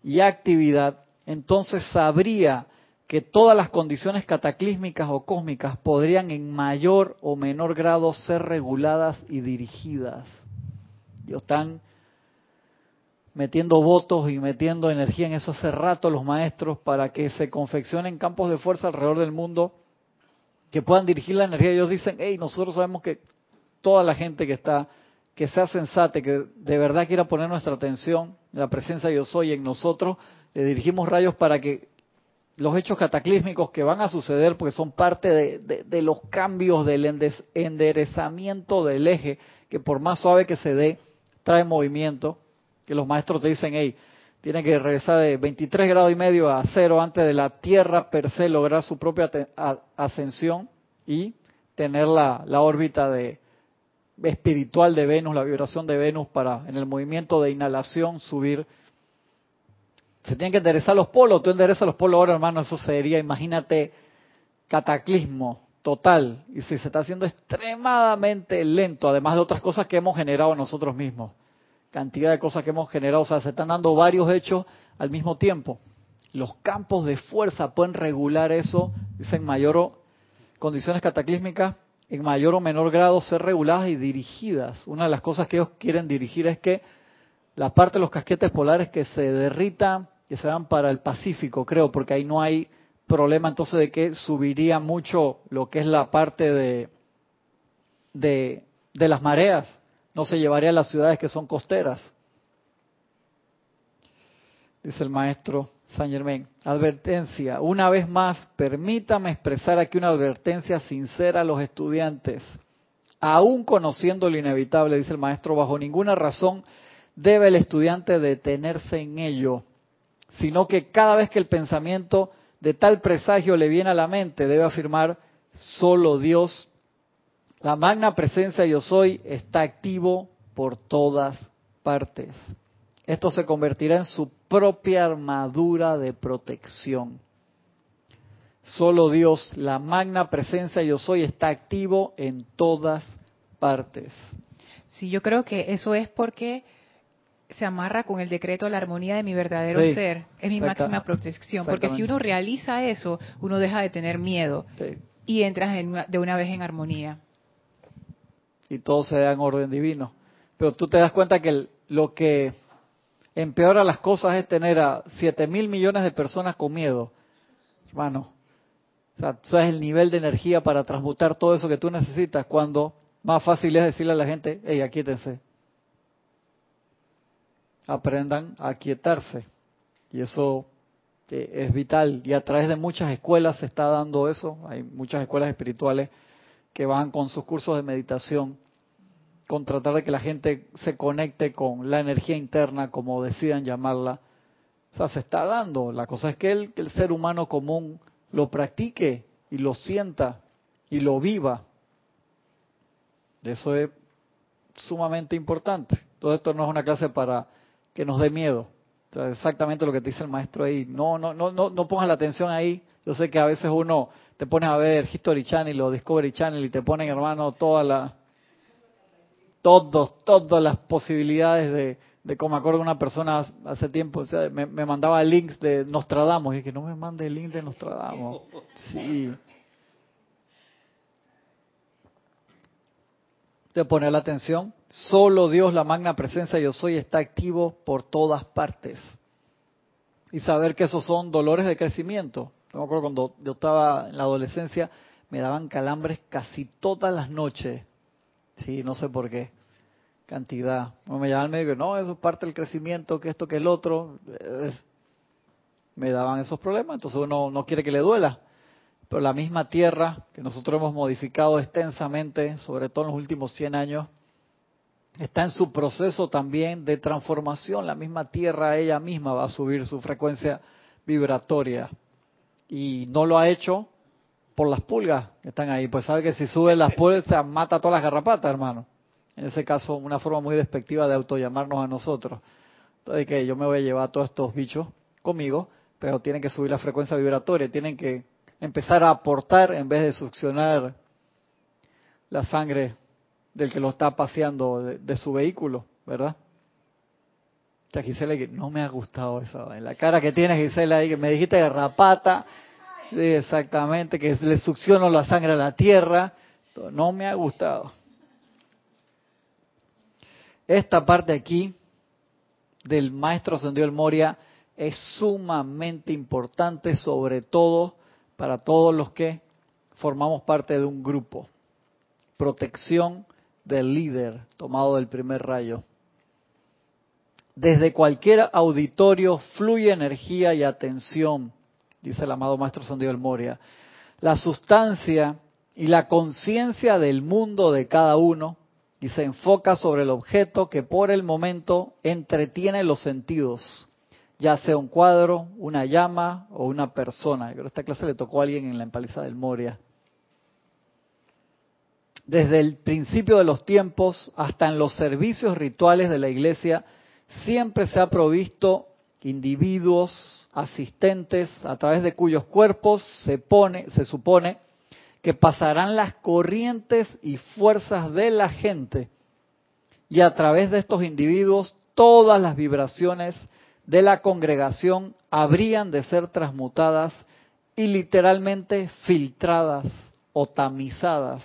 y actividad, entonces sabría que todas las condiciones cataclísmicas o cósmicas podrían en mayor o menor grado ser reguladas y dirigidas. Ellos están metiendo votos y metiendo energía en eso hace rato los maestros para que se confeccionen campos de fuerza alrededor del mundo que puedan dirigir la energía. Ellos dicen, hey, nosotros sabemos que toda la gente que está que sea sensata, que de verdad quiera poner nuestra atención en la presencia de yo soy en nosotros, le dirigimos rayos para que los hechos cataclísmicos que van a suceder, porque son parte de, los cambios del enderezamiento del eje, que por más suave que se dé, trae movimiento, que los maestros te dicen, hey, tiene que regresar de 23 grados y medio a cero antes de la Tierra per se lograr su propia ascensión y tener la, la órbita de, espiritual de Venus, la vibración de Venus para en el movimiento de inhalación subir se tienen que enderezar los polos, tú enderezas los polos ahora, hermano, eso sería, imagínate, cataclismo total. Y si se está haciendo extremadamente lento, además de otras cosas que hemos generado nosotros mismos. Cantidad de cosas que hemos generado, o sea, se están dando varios hechos al mismo tiempo. Los campos de fuerza pueden regular eso, dicen mayor condiciones cataclísmicas, en mayor o menor grado ser reguladas y dirigidas. Una de las cosas que ellos quieren dirigir es que la parte de los casquetes polares que se derritan que se van para el Pacífico, creo, porque ahí no hay problema entonces de que subiría mucho lo que es la parte de, de las mareas, no se llevaría a las ciudades que son costeras. Dice el maestro San Germain, advertencia, una vez más, permítame expresar aquí una advertencia sincera a los estudiantes. Aún conociendo lo inevitable, dice el maestro, bajo ninguna razón debe el estudiante detenerse en ello sino que cada vez que el pensamiento de tal presagio le viene a la mente, debe afirmar, solo Dios, la magna presencia yo soy, está activo por todas partes. Esto se convertirá en su propia armadura de protección. Solo Dios, la magna presencia yo soy, está activo en todas partes. Sí, yo creo que eso es porque se amarra con el decreto de la armonía de mi verdadero ser. Es mi máxima protección. Porque si uno realiza eso, uno deja de tener miedo y entras de una vez en armonía. Y todo se da en orden divino. Pero tú te das cuenta que lo que empeora las cosas es tener a 7 mil millones de personas con miedo. Hermano, o sea, sabes el nivel de energía para transmutar todo eso que tú necesitas cuando más fácil es decirle a la gente, hey, aquíétense, aprendan a quietarse. Y eso eh, es vital. Y a través de muchas escuelas se está dando eso. Hay muchas escuelas espirituales que van con sus cursos de meditación, con tratar de que la gente se conecte con la energía interna, como decidan llamarla. O sea, se está dando. La cosa es que el, que el ser humano común lo practique y lo sienta y lo viva. Eso es sumamente importante. Todo esto no es una clase para que nos dé miedo. exactamente lo que te dice el maestro ahí. No, no, no, no, no pongas la atención ahí. Yo sé que a veces uno te pones a ver History Channel o Discovery Channel y te ponen, hermano, todas las, todos, las posibilidades de, de como acuerdo una persona hace tiempo, o sea, me, mandaba links de Nostradamus y que no me mande el link de Nostradamus. Sí. Te pone la atención Solo Dios, la magna presencia yo soy, está activo por todas partes. Y saber que esos son dolores de crecimiento. Yo me acuerdo cuando yo estaba en la adolescencia, me daban calambres casi todas las noches. Sí, no sé por qué. Cantidad. me llamaban al médico, no, eso es parte del crecimiento, que esto, que el otro. Me daban esos problemas, entonces uno no quiere que le duela. Pero la misma tierra que nosotros hemos modificado extensamente, sobre todo en los últimos 100 años, está en su proceso también de transformación. La misma Tierra ella misma va a subir su frecuencia vibratoria. Y no lo ha hecho por las pulgas que están ahí. Pues sabe que si sube las pulgas se mata todas las garrapatas, hermano. En ese caso, una forma muy despectiva de autollamarnos a nosotros. Entonces, que yo me voy a llevar a todos estos bichos conmigo, pero tienen que subir la frecuencia vibratoria, tienen que empezar a aportar en vez de succionar la sangre del que lo está paseando de, su vehículo, ¿verdad? Sea, Gisela, no me ha gustado. En la cara que tiene Gisela ahí, que me dijiste de rapata, exactamente, que le succiono la sangre a la tierra, no me ha gustado. Esta parte aquí del maestro Ascendido el Moria es sumamente importante, sobre todo para todos los que formamos parte de un grupo. Protección del líder, tomado del primer rayo. Desde cualquier auditorio fluye energía y atención, dice el amado Maestro Sandio del Moria. La sustancia y la conciencia del mundo de cada uno y se enfoca sobre el objeto que por el momento entretiene los sentidos, ya sea un cuadro, una llama o una persona. Yo creo que esta clase le tocó a alguien en la empaliza del Moria. Desde el principio de los tiempos hasta en los servicios rituales de la iglesia, siempre se ha provisto individuos, asistentes, a través de cuyos cuerpos se pone, se supone, que pasarán las corrientes y fuerzas de la gente. Y a través de estos individuos todas las vibraciones de la congregación habrían de ser transmutadas y literalmente filtradas o tamizadas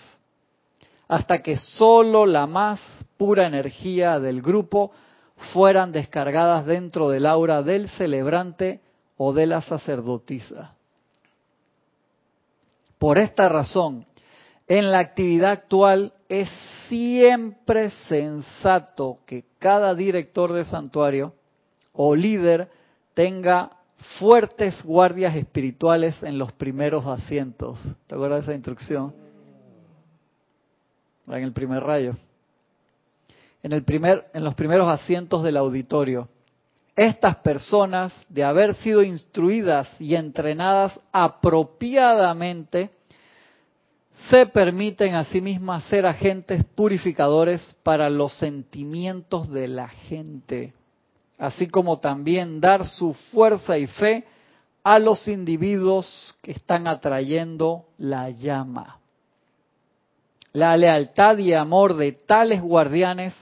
hasta que sólo la más pura energía del grupo fueran descargadas dentro del aura del celebrante o de la sacerdotisa. Por esta razón, en la actividad actual es siempre sensato que cada director de santuario o líder tenga fuertes guardias espirituales en los primeros asientos. ¿Te acuerdas de esa instrucción? en el primer rayo, en, los primeros asientos del auditorio. Estas personas, de haber sido instruidas y entrenadas apropiadamente, se permiten a sí mismas ser agentes purificadores para los sentimientos de la gente, así como también dar su fuerza y fe a los individuos que están atrayendo la llama. La lealtad y amor de tales guardianes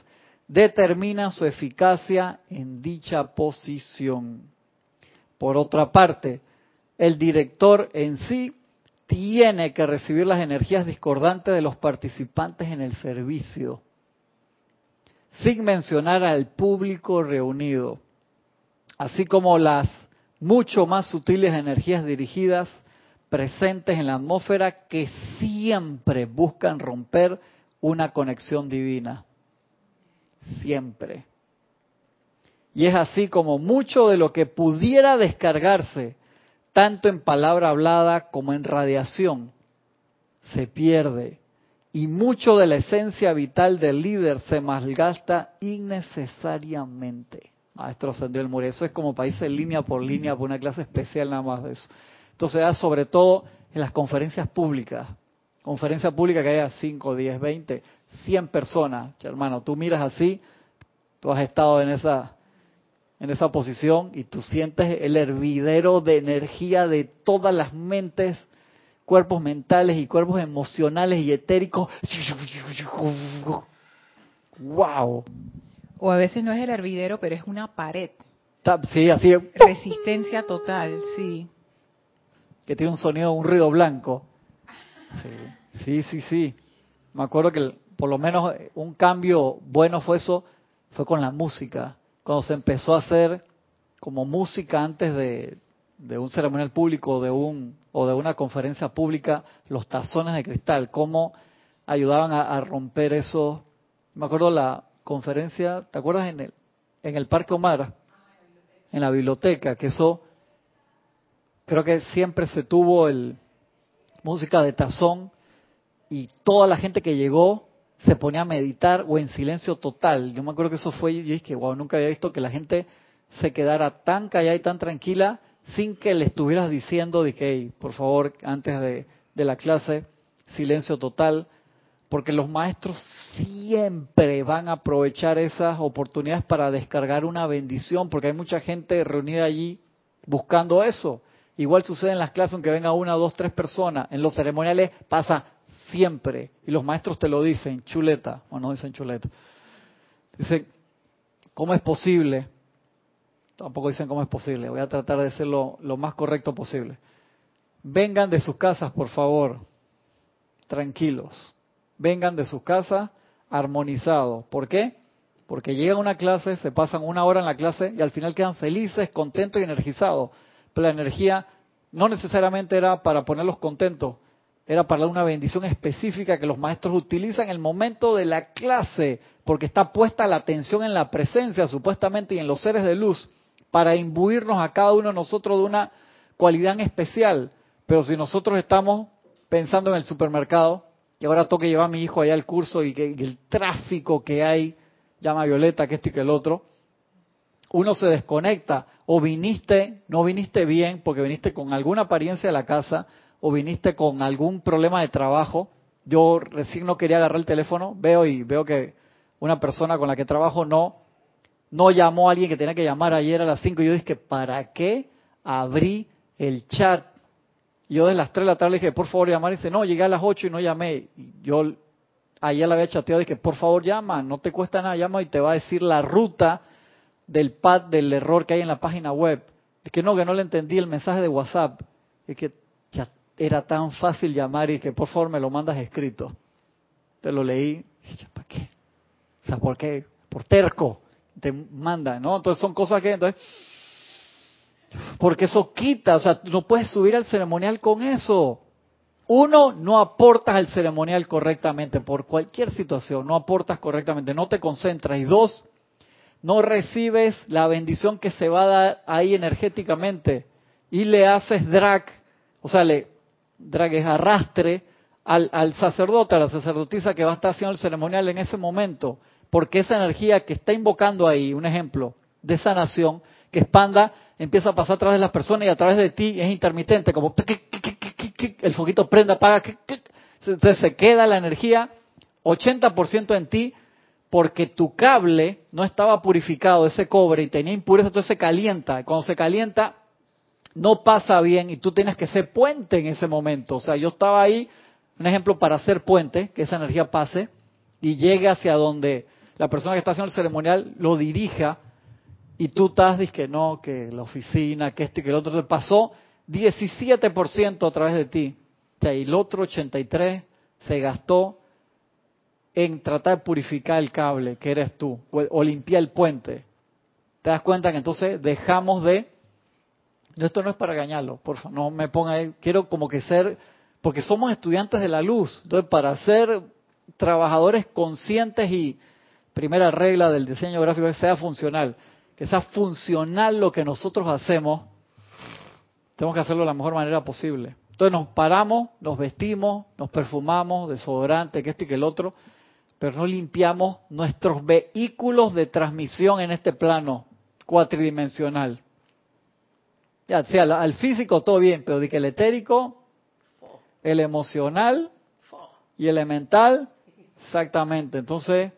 determina su eficacia en dicha posición. Por otra parte, el director en sí tiene que recibir las energías discordantes de los participantes en el servicio, sin mencionar al público reunido, así como las mucho más sutiles energías dirigidas presentes en la atmósfera que siempre buscan romper una conexión divina. Siempre. Y es así como mucho de lo que pudiera descargarse, tanto en palabra hablada como en radiación, se pierde. Y mucho de la esencia vital del líder se malgasta innecesariamente. Maestro Ascendió el Eso es como país en línea por línea, por una clase especial nada más de eso. Entonces da sobre todo en las conferencias públicas. Conferencia pública que haya 5, 10, 20, 100 personas. Hermano, tú miras así, tú has estado en esa, en esa posición y tú sientes el hervidero de energía de todas las mentes, cuerpos mentales y cuerpos emocionales y etéricos. ¡Wow! O a veces no es el hervidero, pero es una pared. Sí, así. Resistencia total, sí que tiene un sonido, un ruido blanco. Sí, sí, sí. Me acuerdo que por lo menos un cambio bueno fue eso, fue con la música. Cuando se empezó a hacer como música antes de, un ceremonial público de un, o de una conferencia pública, los tazones de cristal, cómo ayudaban a, romper eso. Me acuerdo la conferencia, ¿te acuerdas en el, en el Parque Omar? En la biblioteca, que eso creo que siempre se tuvo el música de tazón y toda la gente que llegó se ponía a meditar o en silencio total. Yo me acuerdo que eso fue, yo dije, wow, nunca había visto que la gente se quedara tan callada y tan tranquila sin que le estuvieras diciendo de que, por favor, antes de, de la clase, silencio total, porque los maestros siempre van a aprovechar esas oportunidades para descargar una bendición, porque hay mucha gente reunida allí buscando eso. Igual sucede en las clases, aunque venga una, dos, tres personas. En los ceremoniales pasa siempre. Y los maestros te lo dicen, chuleta, o no dicen chuleta. Dicen, ¿cómo es posible? Tampoco dicen cómo es posible. Voy a tratar de ser lo, lo más correcto posible. Vengan de sus casas, por favor. Tranquilos. Vengan de sus casas armonizados. ¿Por qué? Porque llegan a una clase, se pasan una hora en la clase y al final quedan felices, contentos y energizados la energía no necesariamente era para ponerlos contentos, era para una bendición específica que los maestros utilizan en el momento de la clase, porque está puesta la atención en la presencia supuestamente y en los seres de luz, para imbuirnos a cada uno de nosotros de una cualidad especial. Pero si nosotros estamos pensando en el supermercado, y ahora tengo que llevar a mi hijo allá al curso y, que, el tráfico que hay, llama Violeta, que esto y que el otro, uno se desconecta o viniste, no viniste bien porque viniste con alguna apariencia de la casa o viniste con algún problema de trabajo. Yo recién no quería agarrar el teléfono, veo y veo que una persona con la que trabajo no no llamó a alguien que tenía que llamar ayer a las 5 y yo dije, ¿para qué abrí el chat? yo de las 3 de la tarde le dije, por favor llamar, y dice, no, llegué a las 8 y no llamé. Y yo ayer la había chateado y dije, por favor llama, no te cuesta nada, llama y te va a decir la ruta del pad del error que hay en la página web. Es que no, que no le entendí el mensaje de WhatsApp. Es que era tan fácil llamar y que por favor me lo mandas escrito. Te lo leí. ¿para qué? O sea, ¿por qué? Por terco. Te manda, ¿no? Entonces son cosas que, entonces, porque eso quita, o sea, no puedes subir al ceremonial con eso. Uno, no aportas al ceremonial correctamente por cualquier situación, no aportas correctamente, no te concentras. Y dos, no recibes la bendición que se va a dar ahí energéticamente y le haces drag, o sea, le drag es arrastre al, al sacerdote, a la sacerdotisa que va a estar haciendo el ceremonial en ese momento, porque esa energía que está invocando ahí, un ejemplo de sanación, que expanda, empieza a pasar a través de las personas y a través de ti es intermitente, como el foquito prende, apaga, entonces se queda la energía 80% en ti porque tu cable no estaba purificado, ese cobre, y tenía impureza, entonces se calienta. Cuando se calienta, no pasa bien y tú tienes que ser puente en ese momento. O sea, yo estaba ahí, un ejemplo para hacer puente, que esa energía pase y llegue hacia donde la persona que está haciendo el ceremonial lo dirija y tú estás, dices que no, que la oficina, que esto y que el otro, te pasó 17% a través de ti. y el otro 83% se gastó en tratar de purificar el cable, que eres tú, o, limpiar el puente. ¿Te das cuenta que entonces dejamos de... Esto no es para engañarlo, por favor, no me ponga ahí. Quiero como que ser, porque somos estudiantes de la luz, entonces para ser trabajadores conscientes y primera regla del diseño gráfico es que sea funcional, que sea funcional lo que nosotros hacemos, tenemos que hacerlo de la mejor manera posible. Entonces nos paramos, nos vestimos, nos perfumamos, desodorante, que esto y que el otro, pero no limpiamos nuestros vehículos de transmisión en este plano cuatridimensional. Ya sea al físico todo bien, pero de el etérico, el emocional y el mental, exactamente. Entonces,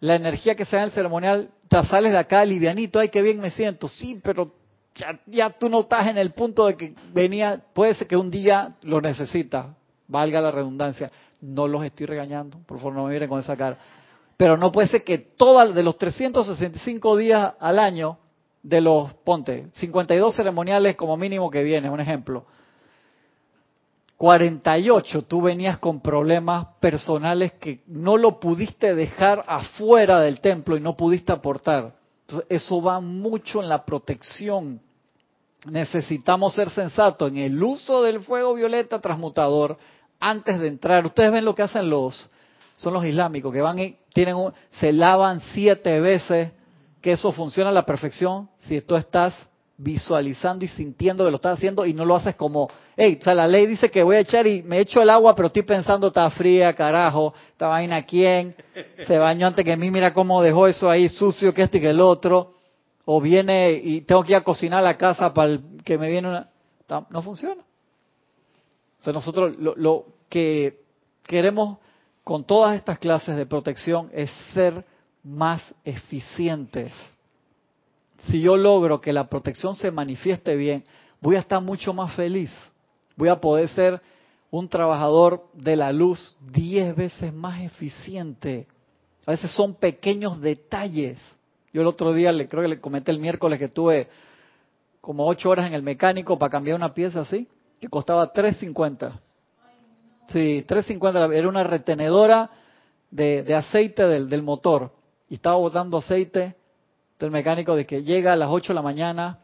la energía que se da en el ceremonial, ya sales de acá livianito, ay, qué bien me siento. Sí, pero ya, ya tú no estás en el punto de que venía, puede ser que un día lo necesitas, valga la redundancia. No los estoy regañando, por favor no me miren con esa cara. Pero no puede ser que todas, de los 365 días al año, de los, ponte, 52 ceremoniales como mínimo que viene, un ejemplo. 48 tú venías con problemas personales que no lo pudiste dejar afuera del templo y no pudiste aportar. Entonces, eso va mucho en la protección. Necesitamos ser sensatos en el uso del fuego violeta transmutador antes de entrar. Ustedes ven lo que hacen los, son los islámicos, que van y tienen se lavan siete veces, que eso funciona a la perfección si tú estás visualizando y sintiendo que lo estás haciendo y no lo haces como, hey, o sea, la ley dice que voy a echar y me echo el agua, pero estoy pensando, está fría, carajo, esta vaina, ¿quién? Se bañó antes que mí, mira cómo dejó eso ahí sucio, que este y que el otro. O viene y tengo que ir a cocinar la casa para que me viene una... No funciona. O sea, nosotros lo, que queremos con todas estas clases de protección es ser más eficientes. Si yo logro que la protección se manifieste bien, voy a estar mucho más feliz. Voy a poder ser un trabajador de la luz diez veces más eficiente. A veces son pequeños detalles. Yo el otro día, le creo que le comenté el miércoles que tuve como ocho horas en el mecánico para cambiar una pieza así que costaba 3.50. Sí, 3.50. Era una retenedora de, aceite del, del, motor. Y estaba botando aceite del mecánico de que llega a las 8 de la mañana,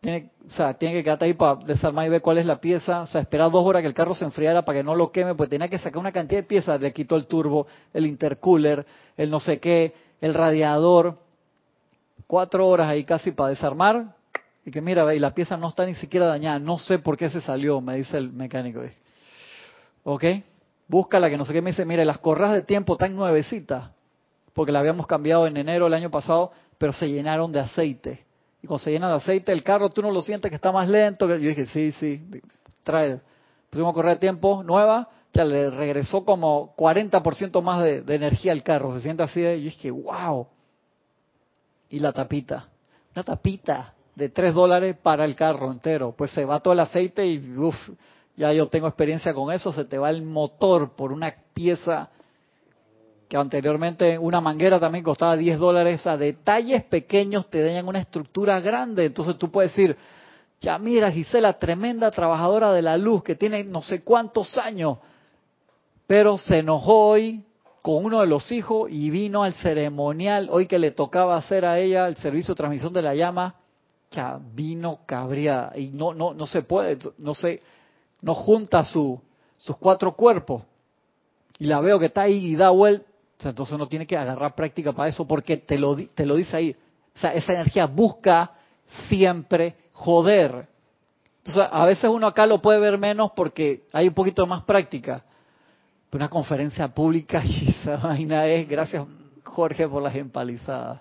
Tiene, o sea, tiene que quedarte ahí para desarmar y ver cuál es la pieza. O sea, esperar dos horas que el carro se enfriara para que no lo queme, pues tenía que sacar una cantidad de piezas. Le quitó el turbo, el intercooler, el no sé qué, el radiador. Cuatro horas ahí casi para desarmar. Y que mira, y la pieza no está ni siquiera dañada. No sé por qué se salió, me dice el mecánico. ¿Ok? Búscala que no sé qué me dice. Mire, las corras de tiempo están nuevecitas. Porque la habíamos cambiado en enero del año pasado, pero se llenaron de aceite y cuando se llena de aceite el carro, tú no lo sientes que está más lento. Yo dije, sí, sí, trae. Pusimos a correr tiempo, nueva, ya le regresó como 40% más de, energía al carro. Se siente así, de, yo dije, wow. Y la tapita, una tapita de 3 dólares para el carro entero. Pues se va todo el aceite y uff, ya yo tengo experiencia con eso, se te va el motor por una pieza que anteriormente una manguera también costaba 10 dólares, a detalles pequeños te dañan una estructura grande, entonces tú puedes decir, ya mira Gisela, tremenda trabajadora de la luz que tiene no sé cuántos años, pero se enojó hoy con uno de los hijos y vino al ceremonial hoy que le tocaba hacer a ella el servicio de transmisión de la llama, ya vino cabría y no no no se puede, no se no junta su, sus cuatro cuerpos. Y la veo que está ahí y da vuelta entonces uno tiene que agarrar práctica para eso porque te lo, te lo dice ahí. O sea, esa energía busca siempre joder. Entonces, a veces uno acá lo puede ver menos porque hay un poquito más práctica. Pero una conferencia pública, y esa vaina es, gracias Jorge por las empalizadas,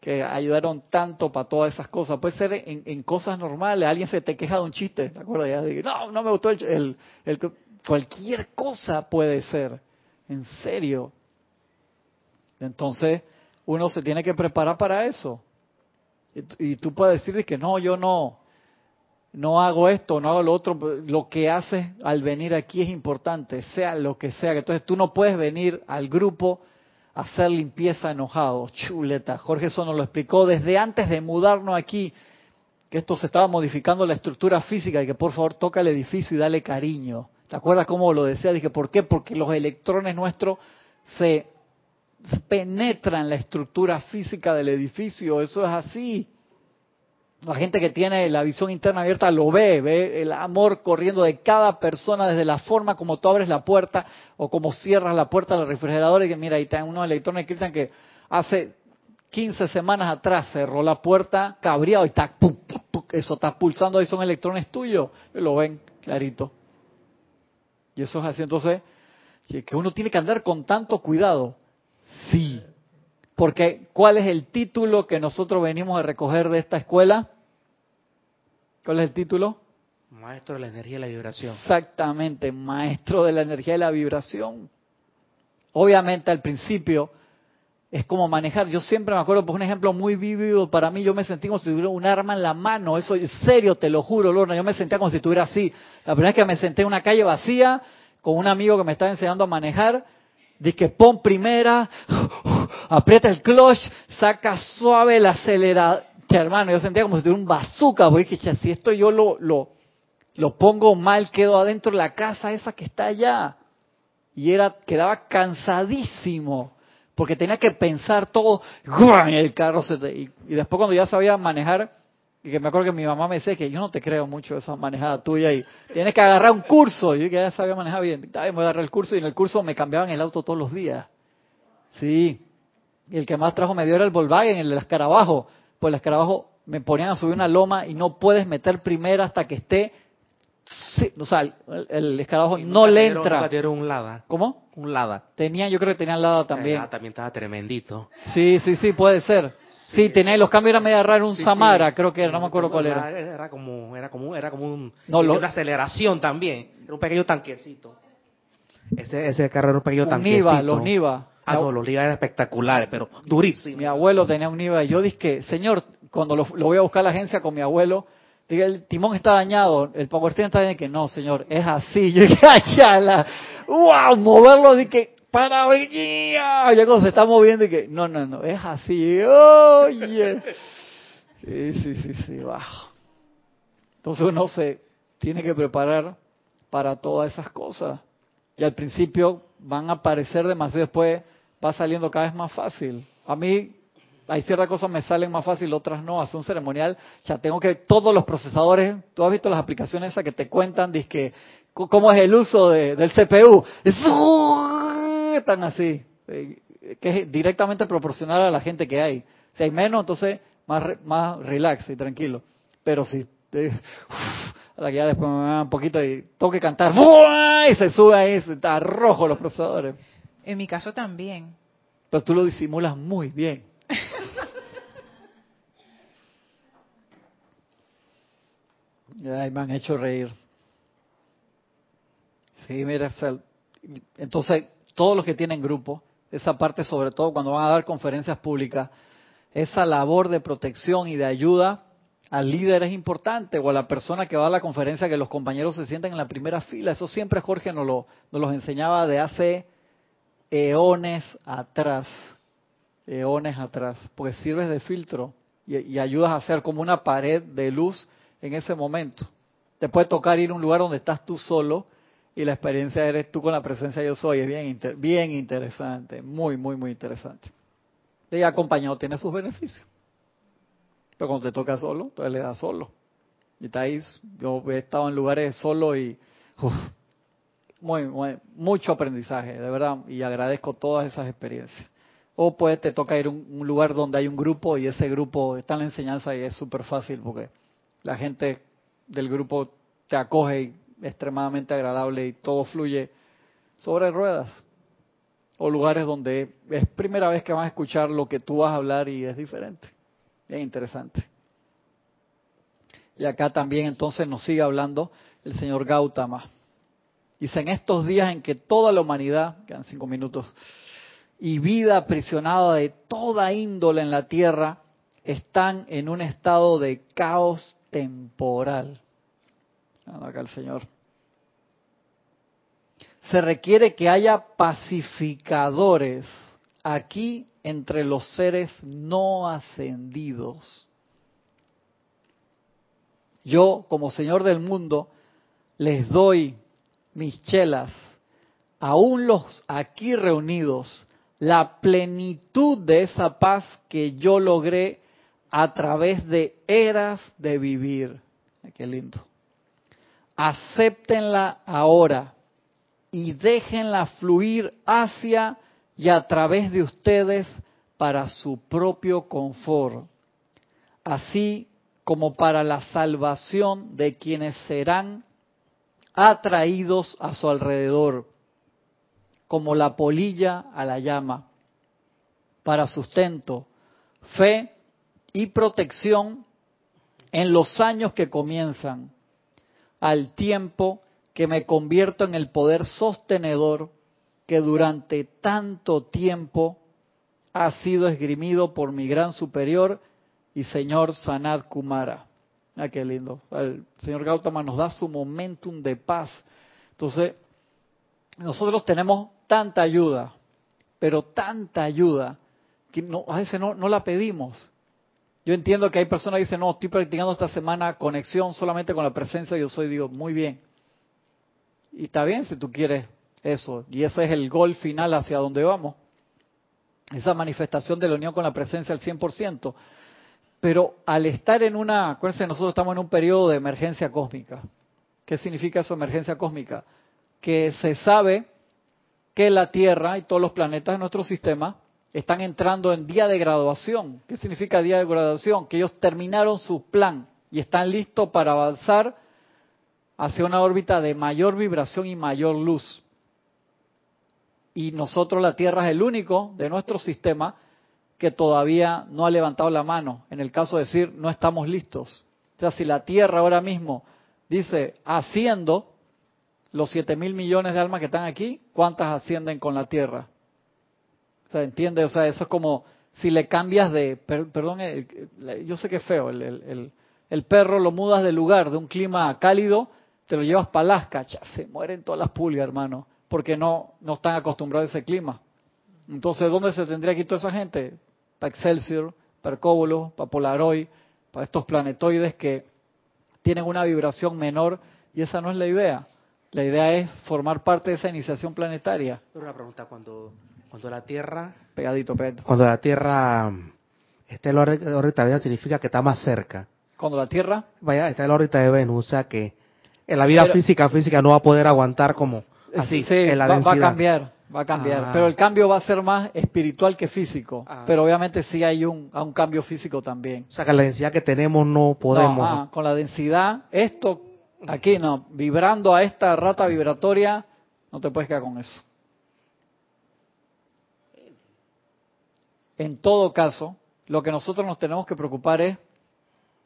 que ayudaron tanto para todas esas cosas. Puede ser en, cosas normales, alguien se te queja de un chiste, ¿te acuerdas? Ya no, no me gustó el, el, cualquier cosa puede ser. En serio. Entonces, uno se tiene que preparar para eso. Y, tú puedes decir que no, yo no, no hago esto, no hago lo otro. Lo que haces al venir aquí es importante, sea lo que sea. Entonces tú no puedes venir al grupo a hacer limpieza enojado. Chuleta. Jorge eso nos lo explicó desde antes de mudarnos aquí, que esto se estaba modificando la estructura física y que por favor toca el edificio y dale cariño. ¿Te acuerdas cómo lo decía? Dije, ¿por qué? Porque los electrones nuestros se penetran en la estructura física del edificio. Eso es así. La gente que tiene la visión interna abierta lo ve, ve el amor corriendo de cada persona desde la forma como tú abres la puerta o como cierras la puerta del refrigerador y que mira, ahí está unos electrones que que hace 15 semanas atrás cerró la puerta cabreado y está, eso está pulsando ahí son electrones tuyos, lo ven clarito. Y eso es así. Entonces, que uno tiene que andar con tanto cuidado. Sí. Porque, ¿cuál es el título que nosotros venimos a recoger de esta escuela? ¿Cuál es el título? Maestro de la energía y la vibración. Exactamente, maestro de la energía y la vibración. Obviamente al principio es como manejar. Yo siempre me acuerdo, por un ejemplo muy vívido para mí, yo me sentí como si tuviera un arma en la mano. Eso es serio, te lo juro, Lorna. Yo me sentía como si estuviera así. La primera vez que me senté en una calle vacía con un amigo que me estaba enseñando a manejar, dije pon primera, aprieta el clutch, saca suave el acelerador. Hermano, yo sentía como si tuviera un bazooka, porque dije, si esto yo lo, lo, lo pongo mal, quedo adentro de la casa esa que está allá. Y era, quedaba cansadísimo porque tenía que pensar todo, y el carro se y, después cuando ya sabía manejar, y que me acuerdo que mi mamá me decía que yo no te creo mucho esa manejada tuya y tienes que agarrar un curso, y yo que ya sabía manejar bien, me voy a agarrar el curso y en el curso me cambiaban el auto todos los días. Sí, y el que más trajo me dio era el Volkswagen, el escarabajo, pues el escarabajo me ponían a subir una loma y no puedes meter primera hasta que esté Sí, o sea, el, escarabajo no le entra. un Lada. ¿Cómo? Un Lada. Tenía, yo creo que tenían Lada también. Ah, también estaba tremendito. Sí, sí, sí, puede ser. Sí, tenía, los cambios eran medio raros, un Samara, creo que era, no me acuerdo cuál era. Era como, era como, era como un, no, una aceleración también. Era un pequeño tanquecito. Ese, ese carro era un pequeño un tanquecito. Niva, los Niva. Ah, no, los Niva eran espectaculares, pero durísimos. Mi abuelo tenía un Niva y yo dije, señor, cuando lo, lo voy a buscar a la agencia con mi abuelo, el timón está dañado, el power steering está dañado. Que no, señor, es así. Yo dije, la, wow, moverlo, dije, para venir. Ya cuando se está moviendo, y que, no, no, no, es así. Oye. Sí, sí, sí, sí, wow. Entonces uno se tiene que preparar para todas esas cosas. Y al principio van a aparecer demasiado, después va saliendo cada vez más fácil. A mí hay ciertas cosas me salen más fácil, otras no. Hacer un ceremonial, ya tengo que todos los procesadores, tú has visto las aplicaciones esas que te cuentan, que cómo es el uso del CPU. Están así, eh, que es directamente proporcional a la gente que hay. Si hay menos, entonces más, más relax y tranquilo. Pero si a la que ya después me da un poquito y tengo que cantar, y se sube ahí, se está rojo los procesadores. En mi caso también. Pero tú lo disimulas muy bien. Ay, me han hecho reír. Sí, mira, entonces todos los que tienen grupo, esa parte sobre todo cuando van a dar conferencias públicas, esa labor de protección y de ayuda al líder es importante o a la persona que va a la conferencia que los compañeros se sienten en la primera fila. Eso siempre Jorge nos lo, nos los enseñaba de hace eones atrás, eones atrás, porque sirves de filtro y, y ayudas a hacer como una pared de luz en ese momento. Te puede tocar ir a un lugar donde estás tú solo y la experiencia eres tú con la presencia yo soy. Es bien, bien interesante, muy, muy, muy interesante. Y acompañado tiene sus beneficios. Pero cuando te toca solo, entonces le das solo. Y estáis, yo he estado en lugares solo y muy, mucho aprendizaje, de verdad, y agradezco todas esas experiencias. O pues te toca ir a un, lugar donde hay un grupo y ese grupo está en la enseñanza y es súper fácil porque la gente del grupo te acoge y es extremadamente agradable y todo fluye sobre ruedas. O lugares donde es primera vez que vas a escuchar lo que tú vas a hablar y es diferente. Bien interesante. Y acá también entonces nos sigue hablando el señor Gautama. Dice, en estos días en que toda la humanidad, quedan cinco minutos, y vida aprisionada de toda índole en la tierra, están en un estado de caos temporal. Acá el Señor. Se requiere que haya pacificadores aquí entre los seres no ascendidos. Yo, como Señor del mundo, les doy mis chelas, aún los aquí reunidos, la plenitud de esa paz que yo logré a través de eras de vivir. Qué lindo. Acéptenla ahora y déjenla fluir hacia y a través de ustedes para su propio confort, así como para la salvación de quienes serán atraídos a su alrededor, como la polilla a la llama, para sustento, fe y protección en los años que comienzan, al tiempo que me convierto en el poder sostenedor que durante tanto tiempo ha sido esgrimido por mi gran superior y señor Sanat Kumara. Ah, qué lindo. El señor Gautama nos da su momentum de paz. Entonces, nosotros tenemos tanta ayuda, pero tanta ayuda, que no, a veces no, no la pedimos. Yo entiendo que hay personas que dicen, no, estoy practicando esta semana conexión solamente con la presencia yo soy Dios. Muy bien. Y está bien si tú quieres eso. Y ese es el gol final hacia donde vamos. Esa manifestación de la unión con la presencia al 100%. Pero al estar en una, acuérdense, nosotros estamos en un periodo de emergencia cósmica. ¿Qué significa eso, emergencia cósmica? Que se sabe que la Tierra y todos los planetas de nuestro sistema están entrando en día de graduación. ¿Qué significa día de graduación? Que ellos terminaron su plan y están listos para avanzar hacia una órbita de mayor vibración y mayor luz y nosotros la Tierra es el único de nuestro sistema que todavía no ha levantado la mano. En el caso de decir, no estamos listos. O sea, si la Tierra ahora mismo dice, haciendo los 7 mil millones de almas que están aquí, ¿cuántas ascienden con la Tierra? Sea, ¿entiende? O sea, eso es como si le cambias de, perdón, yo sé que es feo, el, el, perro lo mudas de lugar, de un clima cálido, te lo llevas para Alaska, se mueren todas las pulgas, hermano porque no, no están acostumbrados a ese clima. Entonces, ¿dónde se tendría ir toda esa gente? Para Excelsior, para Cóbulo, para Polaroid, para estos planetoides que tienen una vibración menor y esa no es la idea. La idea es formar parte de esa iniciación planetaria. Una pregunta, cuando, cuando la Tierra... Pegadito, pegadito. Cuando la Tierra está en la órbita de Venus significa que está más cerca. Cuando la Tierra. Vaya, está en la órbita de Venus, o sea que en la vida física, física no va a poder aguantar como así. Sí, en la va, va, a cambiar, va a cambiar. Ah. Pero el cambio va a ser más espiritual que físico. Ah. Pero obviamente sí hay un, un cambio físico también. O sea que la densidad que tenemos no podemos. No, con la densidad, esto aquí no, vibrando a esta rata vibratoria, no te puedes quedar con eso. En todo caso, lo que nosotros nos tenemos que preocupar es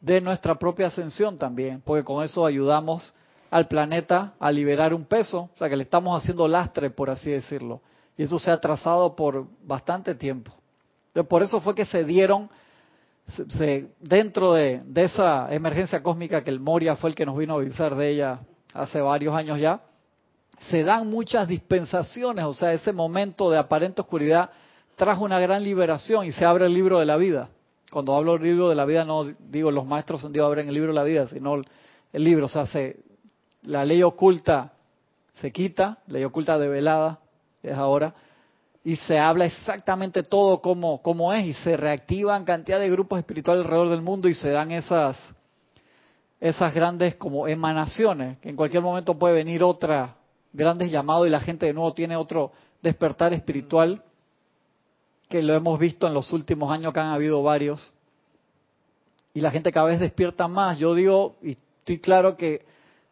de nuestra propia ascensión también, porque con eso ayudamos al planeta a liberar un peso, o sea que le estamos haciendo lastre, por así decirlo. Y eso se ha trazado por bastante tiempo. Por eso fue que se dieron, se, dentro de, de, esa emergencia cósmica que el Moria fue el que nos vino a avisar de ella hace varios años ya, se dan muchas dispensaciones, o sea, ese momento de aparente oscuridad trajo una gran liberación y se abre el libro de la vida. Cuando hablo del libro de la vida, no digo los maestros en Dios abren el libro de la vida, sino el libro, o sea, se, la ley oculta se quita, ley oculta de velada, es ahora, y se habla exactamente todo como, como es, y se reactivan cantidad de grupos espirituales alrededor del mundo y se dan esas, esas grandes como emanaciones, que en cualquier momento puede venir otra, grandes llamados y la gente de nuevo tiene otro despertar espiritual que lo hemos visto en los últimos años que han habido varios, y la gente cada vez despierta más. Yo digo, y estoy claro que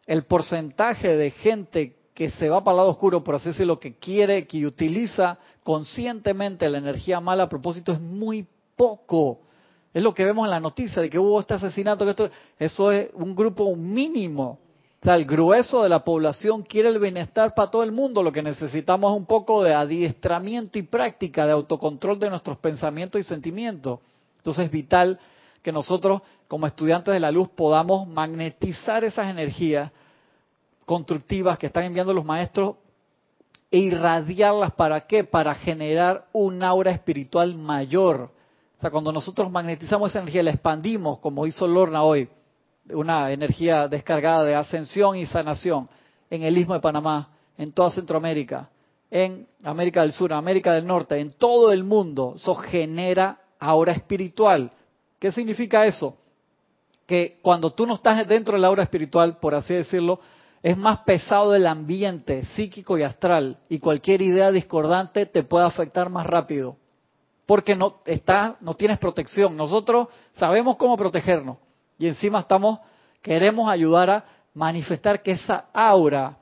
el porcentaje de gente que se va para el lado oscuro, por así decirlo, que quiere, que utiliza conscientemente la energía mala a propósito es muy poco. Es lo que vemos en la noticia de que hubo este asesinato. Que esto, eso es un grupo mínimo. Sea, el grueso de la población quiere el bienestar para todo el mundo. Lo que necesitamos es un poco de adiestramiento y práctica, de autocontrol de nuestros pensamientos y sentimientos. Entonces es vital que nosotros, como estudiantes de la luz, podamos magnetizar esas energías constructivas que están enviando los maestros e irradiarlas para qué? Para generar un aura espiritual mayor. O sea, cuando nosotros magnetizamos esa energía, la expandimos, como hizo Lorna hoy, una energía descargada de ascensión y sanación en el istmo de Panamá, en toda Centroamérica, en América del Sur, América del Norte, en todo el mundo. Eso genera aura espiritual. ¿Qué significa eso? Que cuando tú no estás dentro del aura espiritual, por así decirlo, es más pesado el ambiente psíquico y astral y cualquier idea discordante te puede afectar más rápido porque no está no tienes protección nosotros sabemos cómo protegernos y encima estamos, queremos ayudar a manifestar que esa aura,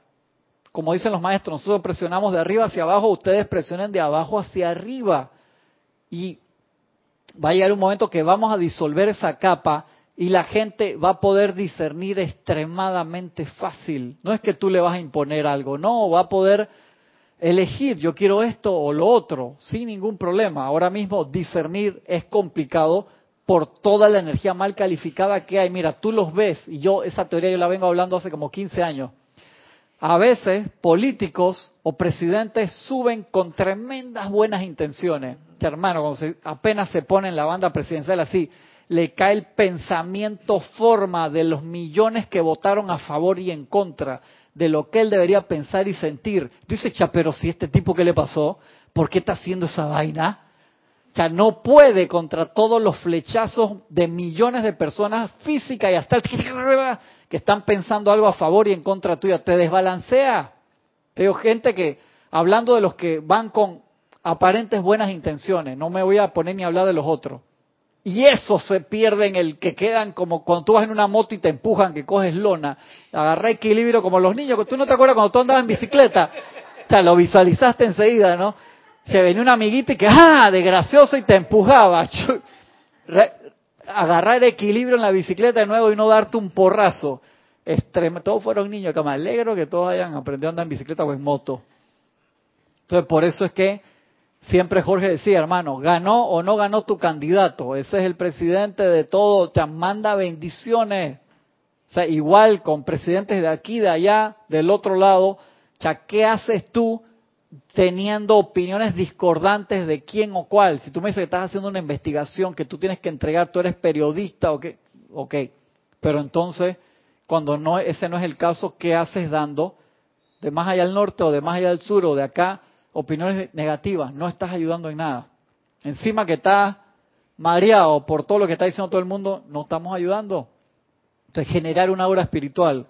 como dicen los maestros, nosotros presionamos de arriba hacia abajo, ustedes presionen de abajo hacia arriba. Y va a llegar un momento que vamos a disolver esa capa y la gente va a poder discernir extremadamente fácil. No es que tú le vas a imponer algo, no, va a poder elegir, yo quiero esto o lo otro, sin ningún problema. Ahora mismo discernir es complicado por toda la energía mal calificada que hay. Mira, tú los ves, y yo esa teoría yo la vengo hablando hace como 15 años. A veces políticos o presidentes suben con tremendas buenas intenciones. hermano, cuando apenas se pone en la banda presidencial así, le cae el pensamiento forma de los millones que votaron a favor y en contra de lo que él debería pensar y sentir. Dice, cha, pero si este tipo que le pasó, ¿por qué está haciendo esa vaina? Sea, no puede contra todos los flechazos de millones de personas físicas y hasta que están pensando algo a favor y en contra tuya. Te desbalancea. Veo gente que, hablando de los que van con aparentes buenas intenciones, no me voy a poner ni a hablar de los otros. Y eso se pierde en el que quedan como cuando tú vas en una moto y te empujan, que coges lona, agarra equilibrio como los niños, que tú no te acuerdas cuando tú andabas en bicicleta. O sea, lo visualizaste enseguida, ¿no? Se venía una amiguita y que, ¡ah! de gracioso y te empujaba. Agarrar equilibrio en la bicicleta de nuevo y no darte un porrazo. Extremo. Todos fueron niños, que me alegro que todos hayan aprendido a andar en bicicleta o en moto. Entonces, por eso es que siempre Jorge decía, hermano, ganó o no ganó tu candidato. Ese es el presidente de todo, te manda bendiciones. O sea, igual con presidentes de aquí, de allá, del otro lado. O ¿qué haces tú teniendo opiniones discordantes de quién o cuál. Si tú me dices que estás haciendo una investigación que tú tienes que entregar, tú eres periodista o qué, ok. Pero entonces, cuando no ese no es el caso, ¿qué haces dando de más allá al norte o de más allá al sur o de acá opiniones negativas? No estás ayudando en nada. Encima que estás mareado por todo lo que está diciendo todo el mundo, no estamos ayudando. Entonces, generar una aura espiritual,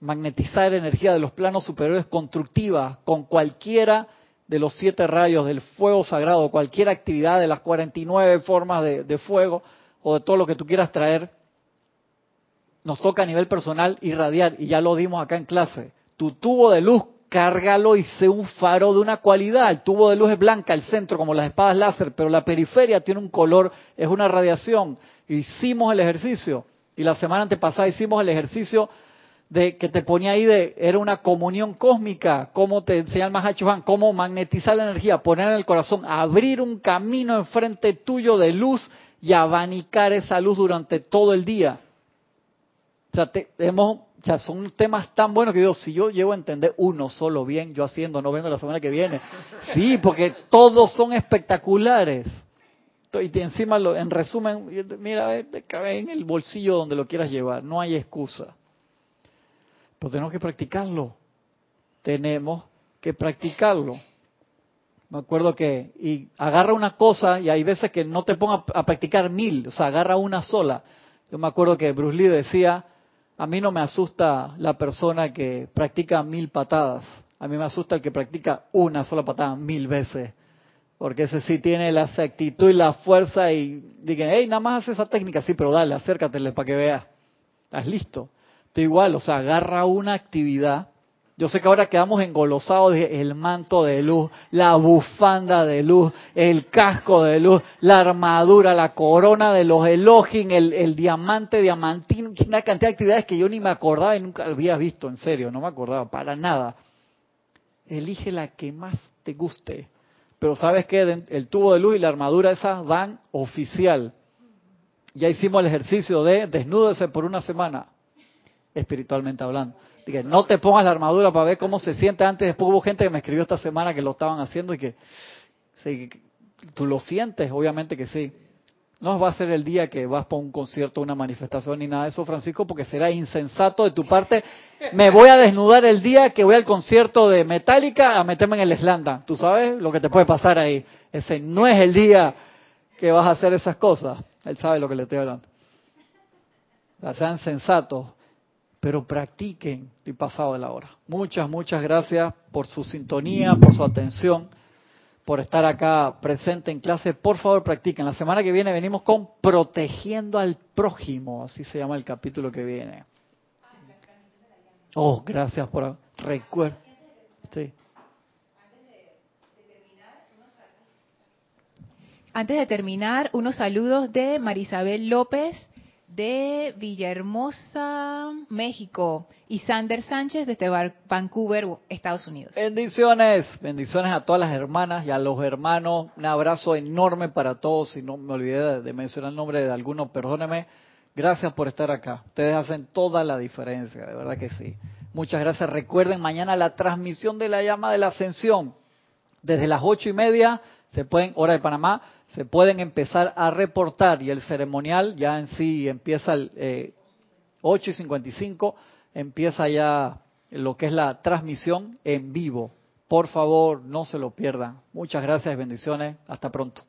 magnetizar energía de los planos superiores constructiva con cualquiera de los siete rayos del fuego sagrado, cualquier actividad de las 49 formas de, de fuego o de todo lo que tú quieras traer, nos toca a nivel personal irradiar, y ya lo dimos acá en clase. Tu tubo de luz, cárgalo y sé un faro de una cualidad. El tubo de luz es blanca, el centro, como las espadas láser, pero la periferia tiene un color, es una radiación. Hicimos el ejercicio, y la semana antepasada hicimos el ejercicio de que te ponía ahí de era una comunión cósmica, cómo te enseña el Mahacho cómo magnetizar la energía, poner en el corazón, abrir un camino enfrente tuyo de luz y abanicar esa luz durante todo el día. O sea, hemos, o son temas tan buenos que digo, si yo llego a entender uno solo bien, yo haciendo, no vengo la semana que viene. Sí, porque todos son espectaculares. Y encima, en resumen, mira, cabe en el bolsillo donde lo quieras llevar, no hay excusa. Pero tenemos que practicarlo. Tenemos que practicarlo. Me acuerdo que, y agarra una cosa y hay veces que no te ponga a practicar mil, o sea, agarra una sola. Yo me acuerdo que Bruce Lee decía, a mí no me asusta la persona que practica mil patadas. A mí me asusta el que practica una sola patada mil veces. Porque ese sí tiene la actitud y la fuerza y digan, hey, nada más hace esa técnica. Sí, pero dale, acércatele para que veas. Estás listo. Igual, o sea, agarra una actividad yo sé que ahora quedamos engolosados de el manto de luz, la bufanda de luz, el casco de luz, la armadura, la corona de los Elohim, el, el diamante diamantino, una cantidad de actividades que yo ni me acordaba y nunca había visto, en serio, no me acordaba para nada. Elige la que más te guste. Pero sabes que el tubo de luz y la armadura esa van oficial. Ya hicimos el ejercicio de desnúdese por una semana, espiritualmente hablando que no te pongas la armadura para ver cómo se siente antes. Después hubo gente que me escribió esta semana que lo estaban haciendo y que, sí, tú lo sientes, obviamente que sí. No va a ser el día que vas para un concierto, una manifestación ni nada de eso, Francisco, porque será insensato de tu parte. Me voy a desnudar el día que voy al concierto de Metallica a meterme en el Slanda. Tú sabes lo que te puede pasar ahí. Ese no es el día que vas a hacer esas cosas. Él sabe lo que le estoy hablando. sean sensatos pero practiquen y pasado de la hora. Muchas, muchas gracias por su sintonía, por su atención, por estar acá presente en clase. Por favor, practiquen. La semana que viene venimos con Protegiendo al Prójimo, así se llama el capítulo que viene. Oh, gracias por recuerdo. Sí. Antes de terminar, unos saludos de Marisabel López, de Villahermosa, México, y Sander Sánchez desde Vancouver, Estados Unidos. Bendiciones, bendiciones a todas las hermanas y a los hermanos. Un abrazo enorme para todos. Si no me olvidé de mencionar el nombre de alguno, perdóneme. Gracias por estar acá. Ustedes hacen toda la diferencia, de verdad que sí. Muchas gracias. Recuerden mañana la transmisión de la llama de la ascensión. Desde las ocho y media se pueden, hora de Panamá, se pueden empezar a reportar y el ceremonial ya en sí empieza el eh, 8 y 55, empieza ya lo que es la transmisión en vivo. Por favor, no se lo pierdan. Muchas gracias bendiciones. Hasta pronto.